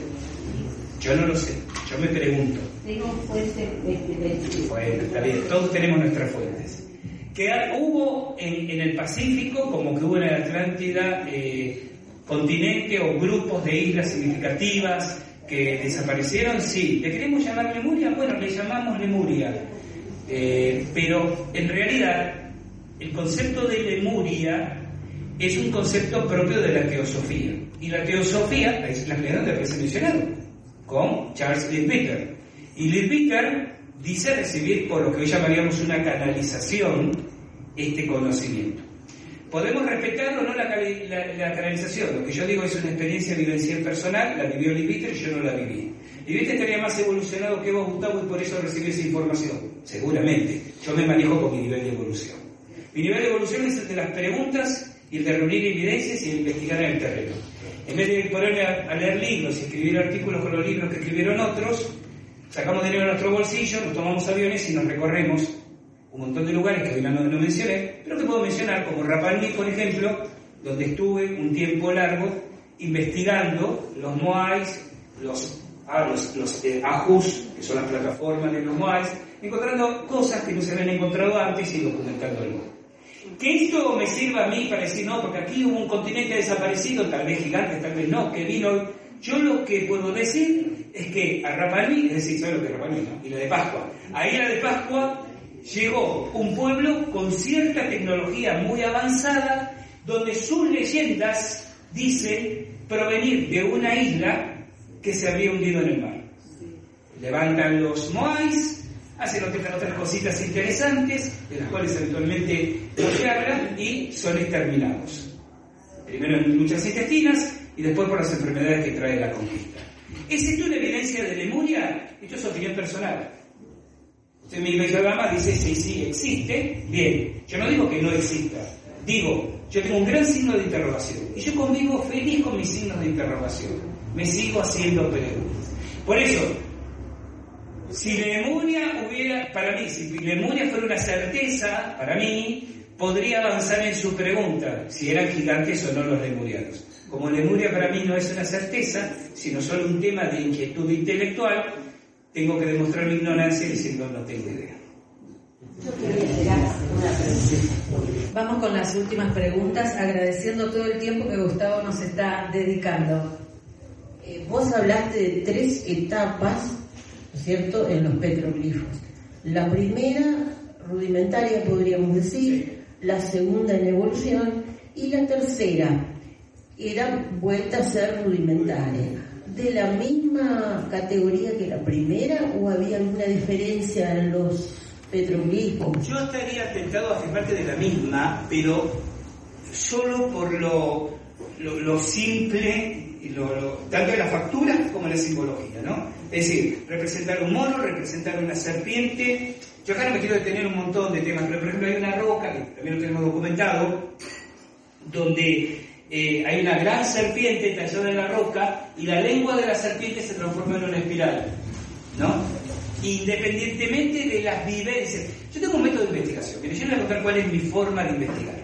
Yo no lo sé. Yo me pregunto. Tengo fuente de, Bueno, está bien, todos tenemos nuestras fuentes. Que hubo en, en el Pacífico, como que hubo en la Atlántida, eh, continente o grupos de islas significativas que desaparecieron, sí. ¿Le queremos llamar Lemuria? Bueno, le llamamos Lemuria. Eh, pero en realidad, el concepto de Lemuria es un concepto propio de la teosofía. Y la teosofía, es la que donde aparece mencionado, con Charles Leadbeater. Y Leadbeater dice recibir por lo que hoy llamaríamos una canalización este conocimiento. Podemos respetar o no la, la- la canalización. Lo que yo digo es una experiencia vivencial personal, la vivió Leadbeater yo no la viví. Leadbeater estaría más evolucionado que vos, Gustavo, y por eso recibí esa información. Seguramente. Yo me manejo con mi nivel de evolución. Mi nivel de evolución es el de las preguntas y el de reunir evidencias y el investigar en el terreno. En vez de ponerme a, a leer libros y escribir artículos con los libros que escribieron otros, sacamos dinero de nuestro bolsillo, nos tomamos aviones y nos recorremos un montón de lugares que hoy no, no mencioné, pero que puedo mencionar, como Rapalmi, por ejemplo, donde estuve un tiempo largo investigando los Moais, los, ah, los, los, eh, Ajus, que son las plataformas de los Moais, encontrando cosas que no se habían encontrado antes y documentando algo. Que esto me sirva a mí para decir, no, porque aquí hubo un continente desaparecido, tal vez gigante, tal vez no, que vino. Yo lo que puedo decir es que a Rapalmi, es decir, ¿sabes lo que es no? Y la de Pascua. A Isla de Pascua llegó un pueblo con cierta tecnología muy avanzada, donde sus leyendas dicen provenir de una isla que se había hundido en el mar. Levantan los Moais, hacen otras, otras cositas interesantes, de las cuales habitualmente no se habla, y son exterminados. Primero en luchas intestinas y después por las enfermedades que trae la conquista. ¿Existe una evidencia de Lemuria? Esto es opinión personal. Usted mi Gama dice, sí, sí, existe. Bien, yo no digo que no exista. Digo, yo tengo un gran signo de interrogación. Y yo convivo feliz con mis signos de interrogación. Me sigo haciendo preguntas. Por eso, si Lemuria hubiera, para mí, si Lemuria fuera una certeza, para mí, podría avanzar en su pregunta, si eran gigantes o no los lemurianos. Como Lemuria para mí no es una certeza, sino solo un tema de inquietud intelectual, tengo que demostrar mi ignorancia diciendo no tengo idea. Vamos con las últimas preguntas, agradeciendo todo el tiempo que Gustavo nos está dedicando. Eh, vos hablaste de tres etapas, ¿no es cierto?, en los petroglifos. La primera, rudimentaria podríamos decir, la segunda en evolución y la tercera era vuelta a ser rudimentaria. ¿De la misma categoría que la primera o había alguna diferencia en los petroglifos? Yo estaría tentado a afirmarte de la misma, pero solo por lo, lo, lo simple, lo- tanto de la factura como de la simbología, ¿no? Es decir, representar un mono, representar una serpiente. Yo acá no me quiero detener un montón de temas, pero por ejemplo hay una roca, que también lo tenemos documentado, donde eh, hay una gran serpiente tallada en la roca y la lengua de la serpiente se transforma en una espiral, ¿no? Independientemente de las vivencias. Yo tengo un método de investigación, mire, yo les voy a contar cuál es mi forma de investigar.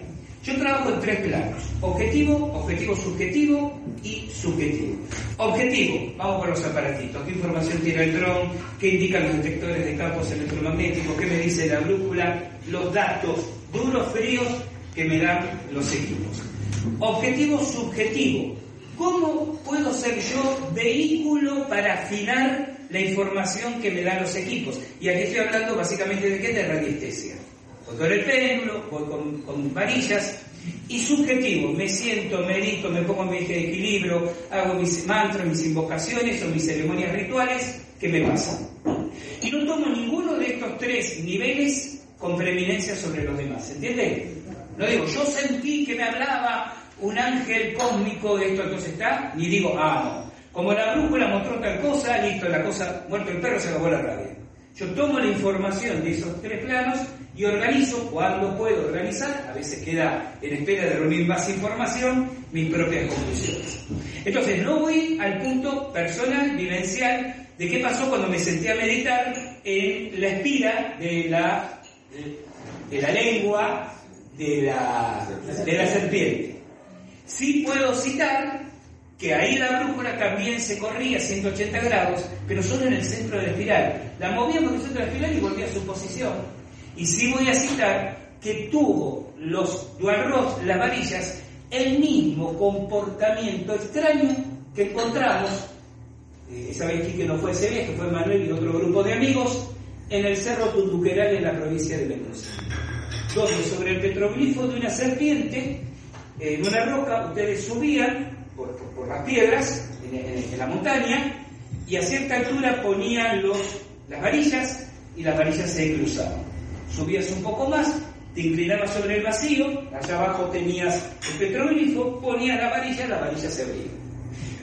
Yo trabajo en tres planos, objetivo, objetivo subjetivo y subjetivo. Objetivo, vamos con los aparatitos, qué información tiene el dron, qué indican los detectores de campos electromagnéticos, qué me dice la brújula, los datos duros, fríos que me dan los equipos. Objetivo subjetivo, ¿cómo puedo ser yo vehículo para afinar la información que me dan los equipos. Y aquí estoy hablando básicamente de qué? De radiestesia. Voy con el péndulo, voy con, con varillas, y subjetivo, me siento, medito, me pongo en mi eje de equilibrio, hago mis mantras, mis invocaciones o mis ceremonias rituales, ¿qué me pasa? Y no tomo ninguno de estos tres niveles con preeminencia sobre los demás, ¿entiende? No digo, yo sentí que me hablaba un ángel cósmico de esto, entonces está, ni digo, ah, no. Como la brújula mostró tal cosa, listo, la cosa, muerto el perro, se acabó la radio. Yo tomo la información de esos tres planos y organizo cuando puedo organizar, a veces queda en espera de reunir más información, mis propias conclusiones. Entonces, no voy al punto personal, vivencial, de qué pasó cuando me senté a meditar en la espira de la, de la lengua de la, de la serpiente. Sí puedo citar que ahí la brújula también se corría a 180 grados, pero solo en el centro de la espiral. La movíamos del centro de la espiral y volvía a su posición. Y sí voy a citar que tuvo los dualros, las varillas, el mismo comportamiento extraño que encontramos, eh, esa vez que no fue ese viaje, fue Manuel y otro grupo de amigos, en el Cerro Tunduqueral en la provincia de Mendoza, donde sobre el petroglifo de una serpiente, en una roca, ustedes subían por, por- las piedras, en, en- en la montaña, y a cierta altura ponían los, las varillas y las varillas se cruzaban. Subías un poco más, te inclinabas sobre el vacío, allá abajo tenías el petroglifo, ponías la varilla, la varilla se abría.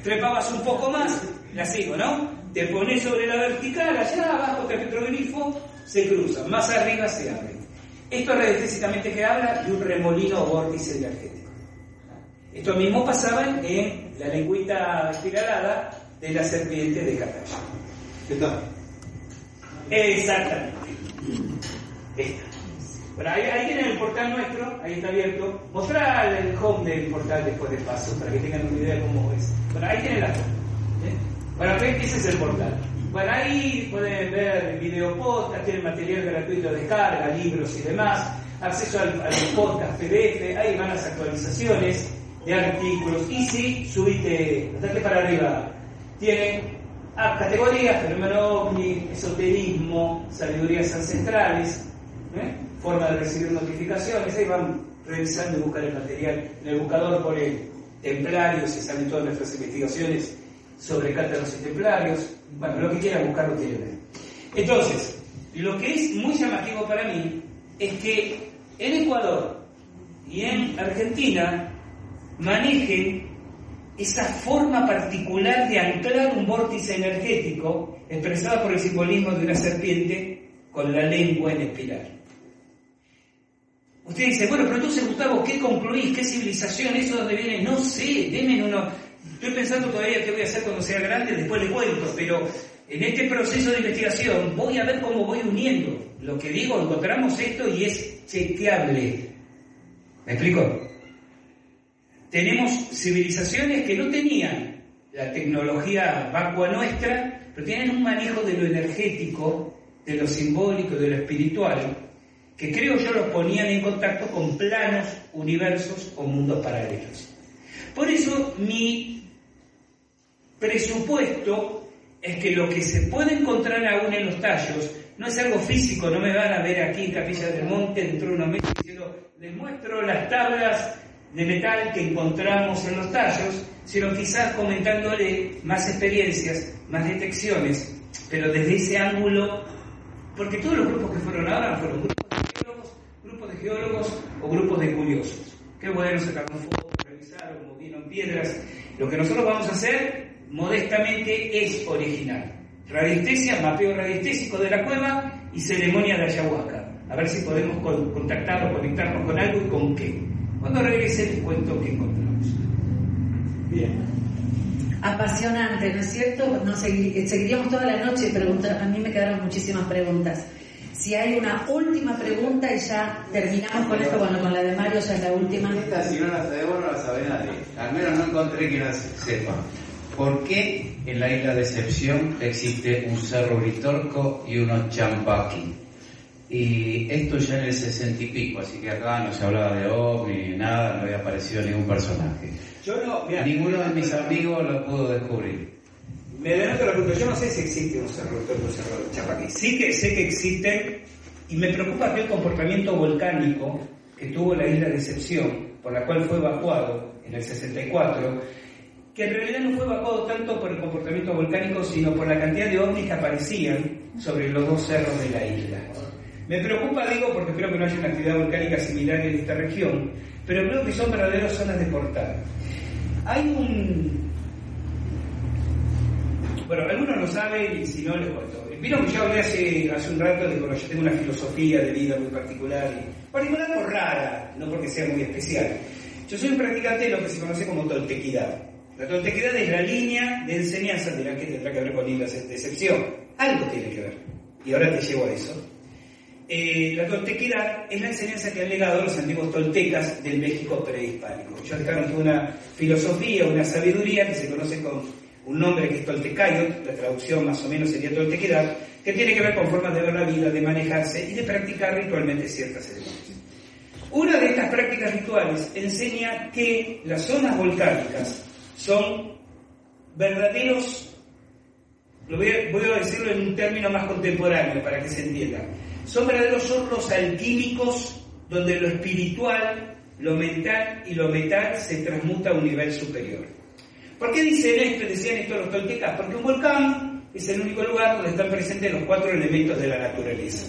Trepabas un poco más, la sigo, ¿no? Te pones sobre la vertical, allá abajo está el petroglifo, se cruza, más arriba se abre. Esto radiestésicamente que habla de un remolino o vórtice energético. Esto mismo pasaba en la lengüita espiralada de la serpiente de Catalla. Exactamente. Esta. Bueno, ahí, ahí tienen el portal nuestro, ahí está abierto. Mostrar el home del portal después de paso, para que tengan una idea de cómo es. Bueno, ahí tienen la foto. ¿eh? Bueno, ese es el portal. Bueno, ahí pueden ver video podcast, tienen material gratuito de descarga, libros y demás, acceso al, al podcast PDF, ahí van las actualizaciones de artículos. Y si subiste, date para arriba, tienen ah, categorías, fenómeno ovni, esoterismo, sabidurías ancestrales, ¿eh? forma de recibir notificaciones, ahí van revisando y buscar el material. En el buscador ponen templarios y salen todas nuestras investigaciones sobre cátaros y templarios. Bueno, lo que quieran buscar lo ver. Entonces, lo que es muy llamativo para mí es que en Ecuador y en Argentina manejen esa forma particular de anclar un vórtice energético expresada por el simbolismo de una serpiente con la lengua en espiral. Usted dice, bueno, pero entonces Gustavo, ¿qué concluís? ¿Qué civilización? ¿Eso de dónde viene? No sé, denme uno. Estoy pensando todavía qué voy a hacer cuando sea grande, después le cuento, pero en este proceso de investigación voy a ver cómo voy uniendo. Lo que digo, encontramos esto y es chequeable. ¿Me explico? Tenemos civilizaciones que no tenían la tecnología vacua nuestra, pero tienen un manejo de lo energético, de lo simbólico, de lo espiritual, que creo yo los ponían en contacto con planos, universos o mundos paralelos. Por eso mi presupuesto es que lo que se puede encontrar aún en los tallos no es algo físico, no me van a ver aquí en Capilla del Monte dentro de unos meses diciendo, les muestro las tablas de metal que encontramos en los tallos, sino quizás comentándole más experiencias, más detecciones, pero desde ese ángulo, porque todos los grupos que fueron ahora fueron grupos de geólogos, grupos de geólogos o grupos de curiosos. Qué bueno sacarnos fotos, revisar, como vieron piedras. Lo que nosotros vamos a hacer modestamente es original. Radiestesia, mapeo radiestésico de la cueva y ceremonia de ayahuasca. A ver si podemos con- contactar o conectarnos con algo y con qué. Cuando regrese les cuento qué encontramos. Bien. Apasionante, ¿no es cierto? No, segui- seguiríamos toda la noche preguntando, a mí me quedaron muchísimas preguntas. Si hay una última pregunta y ya terminamos con esto, bueno, con la de Mario ya es la última. Esta si no la sabemos no la sabe nadie. Al menos no encontré que la sepa. ¿Por qué en la isla de Excepción existe un cerro britorco y unos champaqui? Y esto ya en el sesenta y pico, así que acá no se hablaba de ovni ni nada, no había aparecido ningún personaje. Yo no, mira, Ninguno de mis amigos lo pudo descubrir. Me adelanto la pregunta, yo no sé si existe un cerro, un cerro de Chapaquí. Sí que sé que existe y me preocupa que el comportamiento volcánico que tuvo la isla de Excepción, por la cual fue evacuado en el 64, que en realidad no fue evacuado tanto por el comportamiento volcánico, sino por la cantidad de ovnis que aparecían sobre los dos cerros de la isla. Me preocupa, digo, porque creo que no hay una actividad volcánica similar en esta región, pero creo que son verdaderas zonas de portal. Hay un... Bueno, algunos lo saben y si no les cuento. Vieron que yo hablé hace, hace un rato de que yo tengo una filosofía de vida muy particular, y particular por rara, no porque sea muy especial. Yo soy un practicante de lo que se conoce como toltequidad. La toltequidad es la línea de enseñanza de la que tendrá que ver con de excepción. Algo tiene que ver. Y ahora te llevo a eso. Eh, la toltequidad es la enseñanza que han legado los antiguos toltecas del México prehispánico. Ellos dejaron una filosofía, una sabiduría que se conoce con un nombre que es toltecayot, la traducción más o menos sería toltequidad, que tiene que ver con formas de ver la vida, de manejarse y de practicar ritualmente ciertas ceremonias. Una de estas prácticas rituales enseña que las zonas volcánicas son verdaderos, lo voy a, voy a decirlo en un término más contemporáneo para que se entienda, son verdaderos hornos alquímicos donde lo espiritual, lo mental y lo metal se transmuta a un nivel superior. ¿Por qué dicen esto, decían esto los toltecas? Porque un volcán es el único lugar donde están presentes los cuatro elementos de la naturaleza.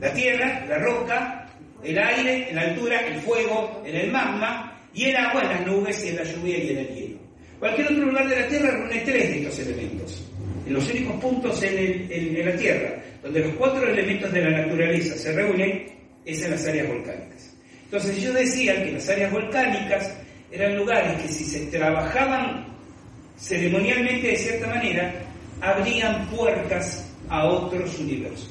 La tierra, la roca, el aire, en la altura, el fuego, en el magma, y el agua en las nubes y en la lluvia y en el hielo. Cualquier otro lugar de la Tierra reúne tres de estos elementos. En los únicos puntos en, en, la Tierra donde los cuatro elementos de la naturaleza se reúnen es en las áreas volcánicas. Entonces yo decía que las áreas volcánicas eran lugares que si se trabajaban ceremonialmente de cierta manera, abrían puertas a otros universos.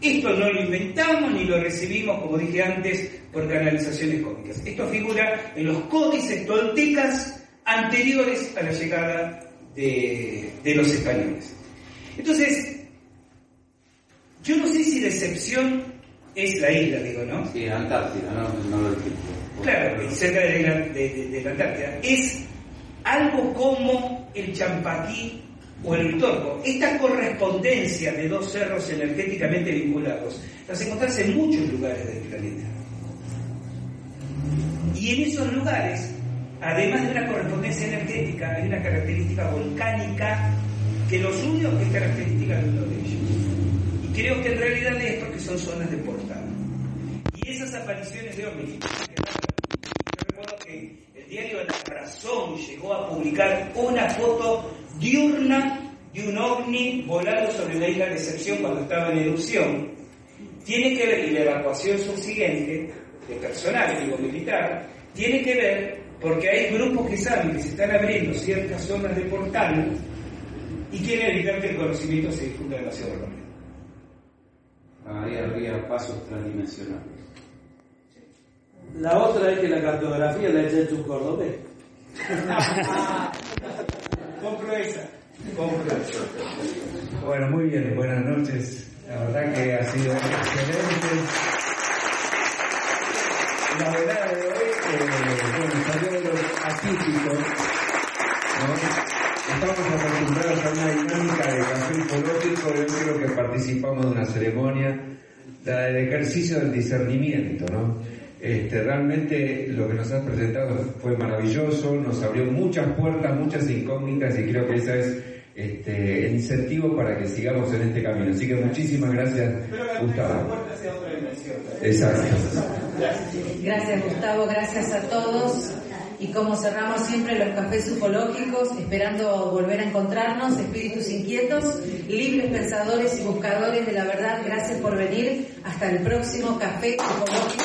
Esto no lo inventamos ni lo recibimos, como dije antes, por canalizaciones cómicas. Esto figura en los códices toltecas anteriores a la llegada de, de los españoles. Entonces, yo no sé si Decepción es la isla, digo, ¿no? Sí, Antártida, no, no lo dijiste. Claro, cerca de la, de la Antártida. Es algo como el Champaquí o el Vitorco. Esta correspondencia de dos cerros energéticamente vinculados las encontrás en muchos lugares del planeta. Y en esos lugares, además de una correspondencia energética, hay una característica volcánica que los une o que es característica de uno de ellos. Y creo que en realidad es porque son zonas de portal. Y esas apariciones de ovnis, el diario La Razón llegó a publicar una foto diurna de un ovni volando sobre la isla de Excepción cuando estaba en erupción. Tiene que ver, y la evacuación subsiguiente, de personal, digo militar, tiene que ver porque hay grupos que saben que se están abriendo ciertas zonas de portal y quieren evitar que el conocimiento se difunda demasiado rápido. Ahí habría pasos transdimensionales. La otra es que la cartografía la hecho un cordobés. Compro esa. Compro esa. Bueno, muy bien, buenas noches. La verdad que ha sido excelente. La verdad de hoy, eh, bueno, salió de los atípicos, ¿no? Estamos acostumbrados a una dinámica de café ufológico, yo creo que participamos de una ceremonia, la del ejercicio del discernimiento, ¿no? Este, realmente lo que nos has presentado fue maravilloso, nos abrió muchas puertas, muchas incógnitas y creo que ese es este, el incentivo para que sigamos en este camino. Así que muchísimas gracias, Gustavo. Exacto. Gracias Gustavo, gracias a todos. Y como cerramos siempre los cafés ufológicos, esperando volver a encontrarnos, espíritus inquietos, libres pensadores y buscadores de la verdad, gracias por venir. Hasta el próximo café ufológico.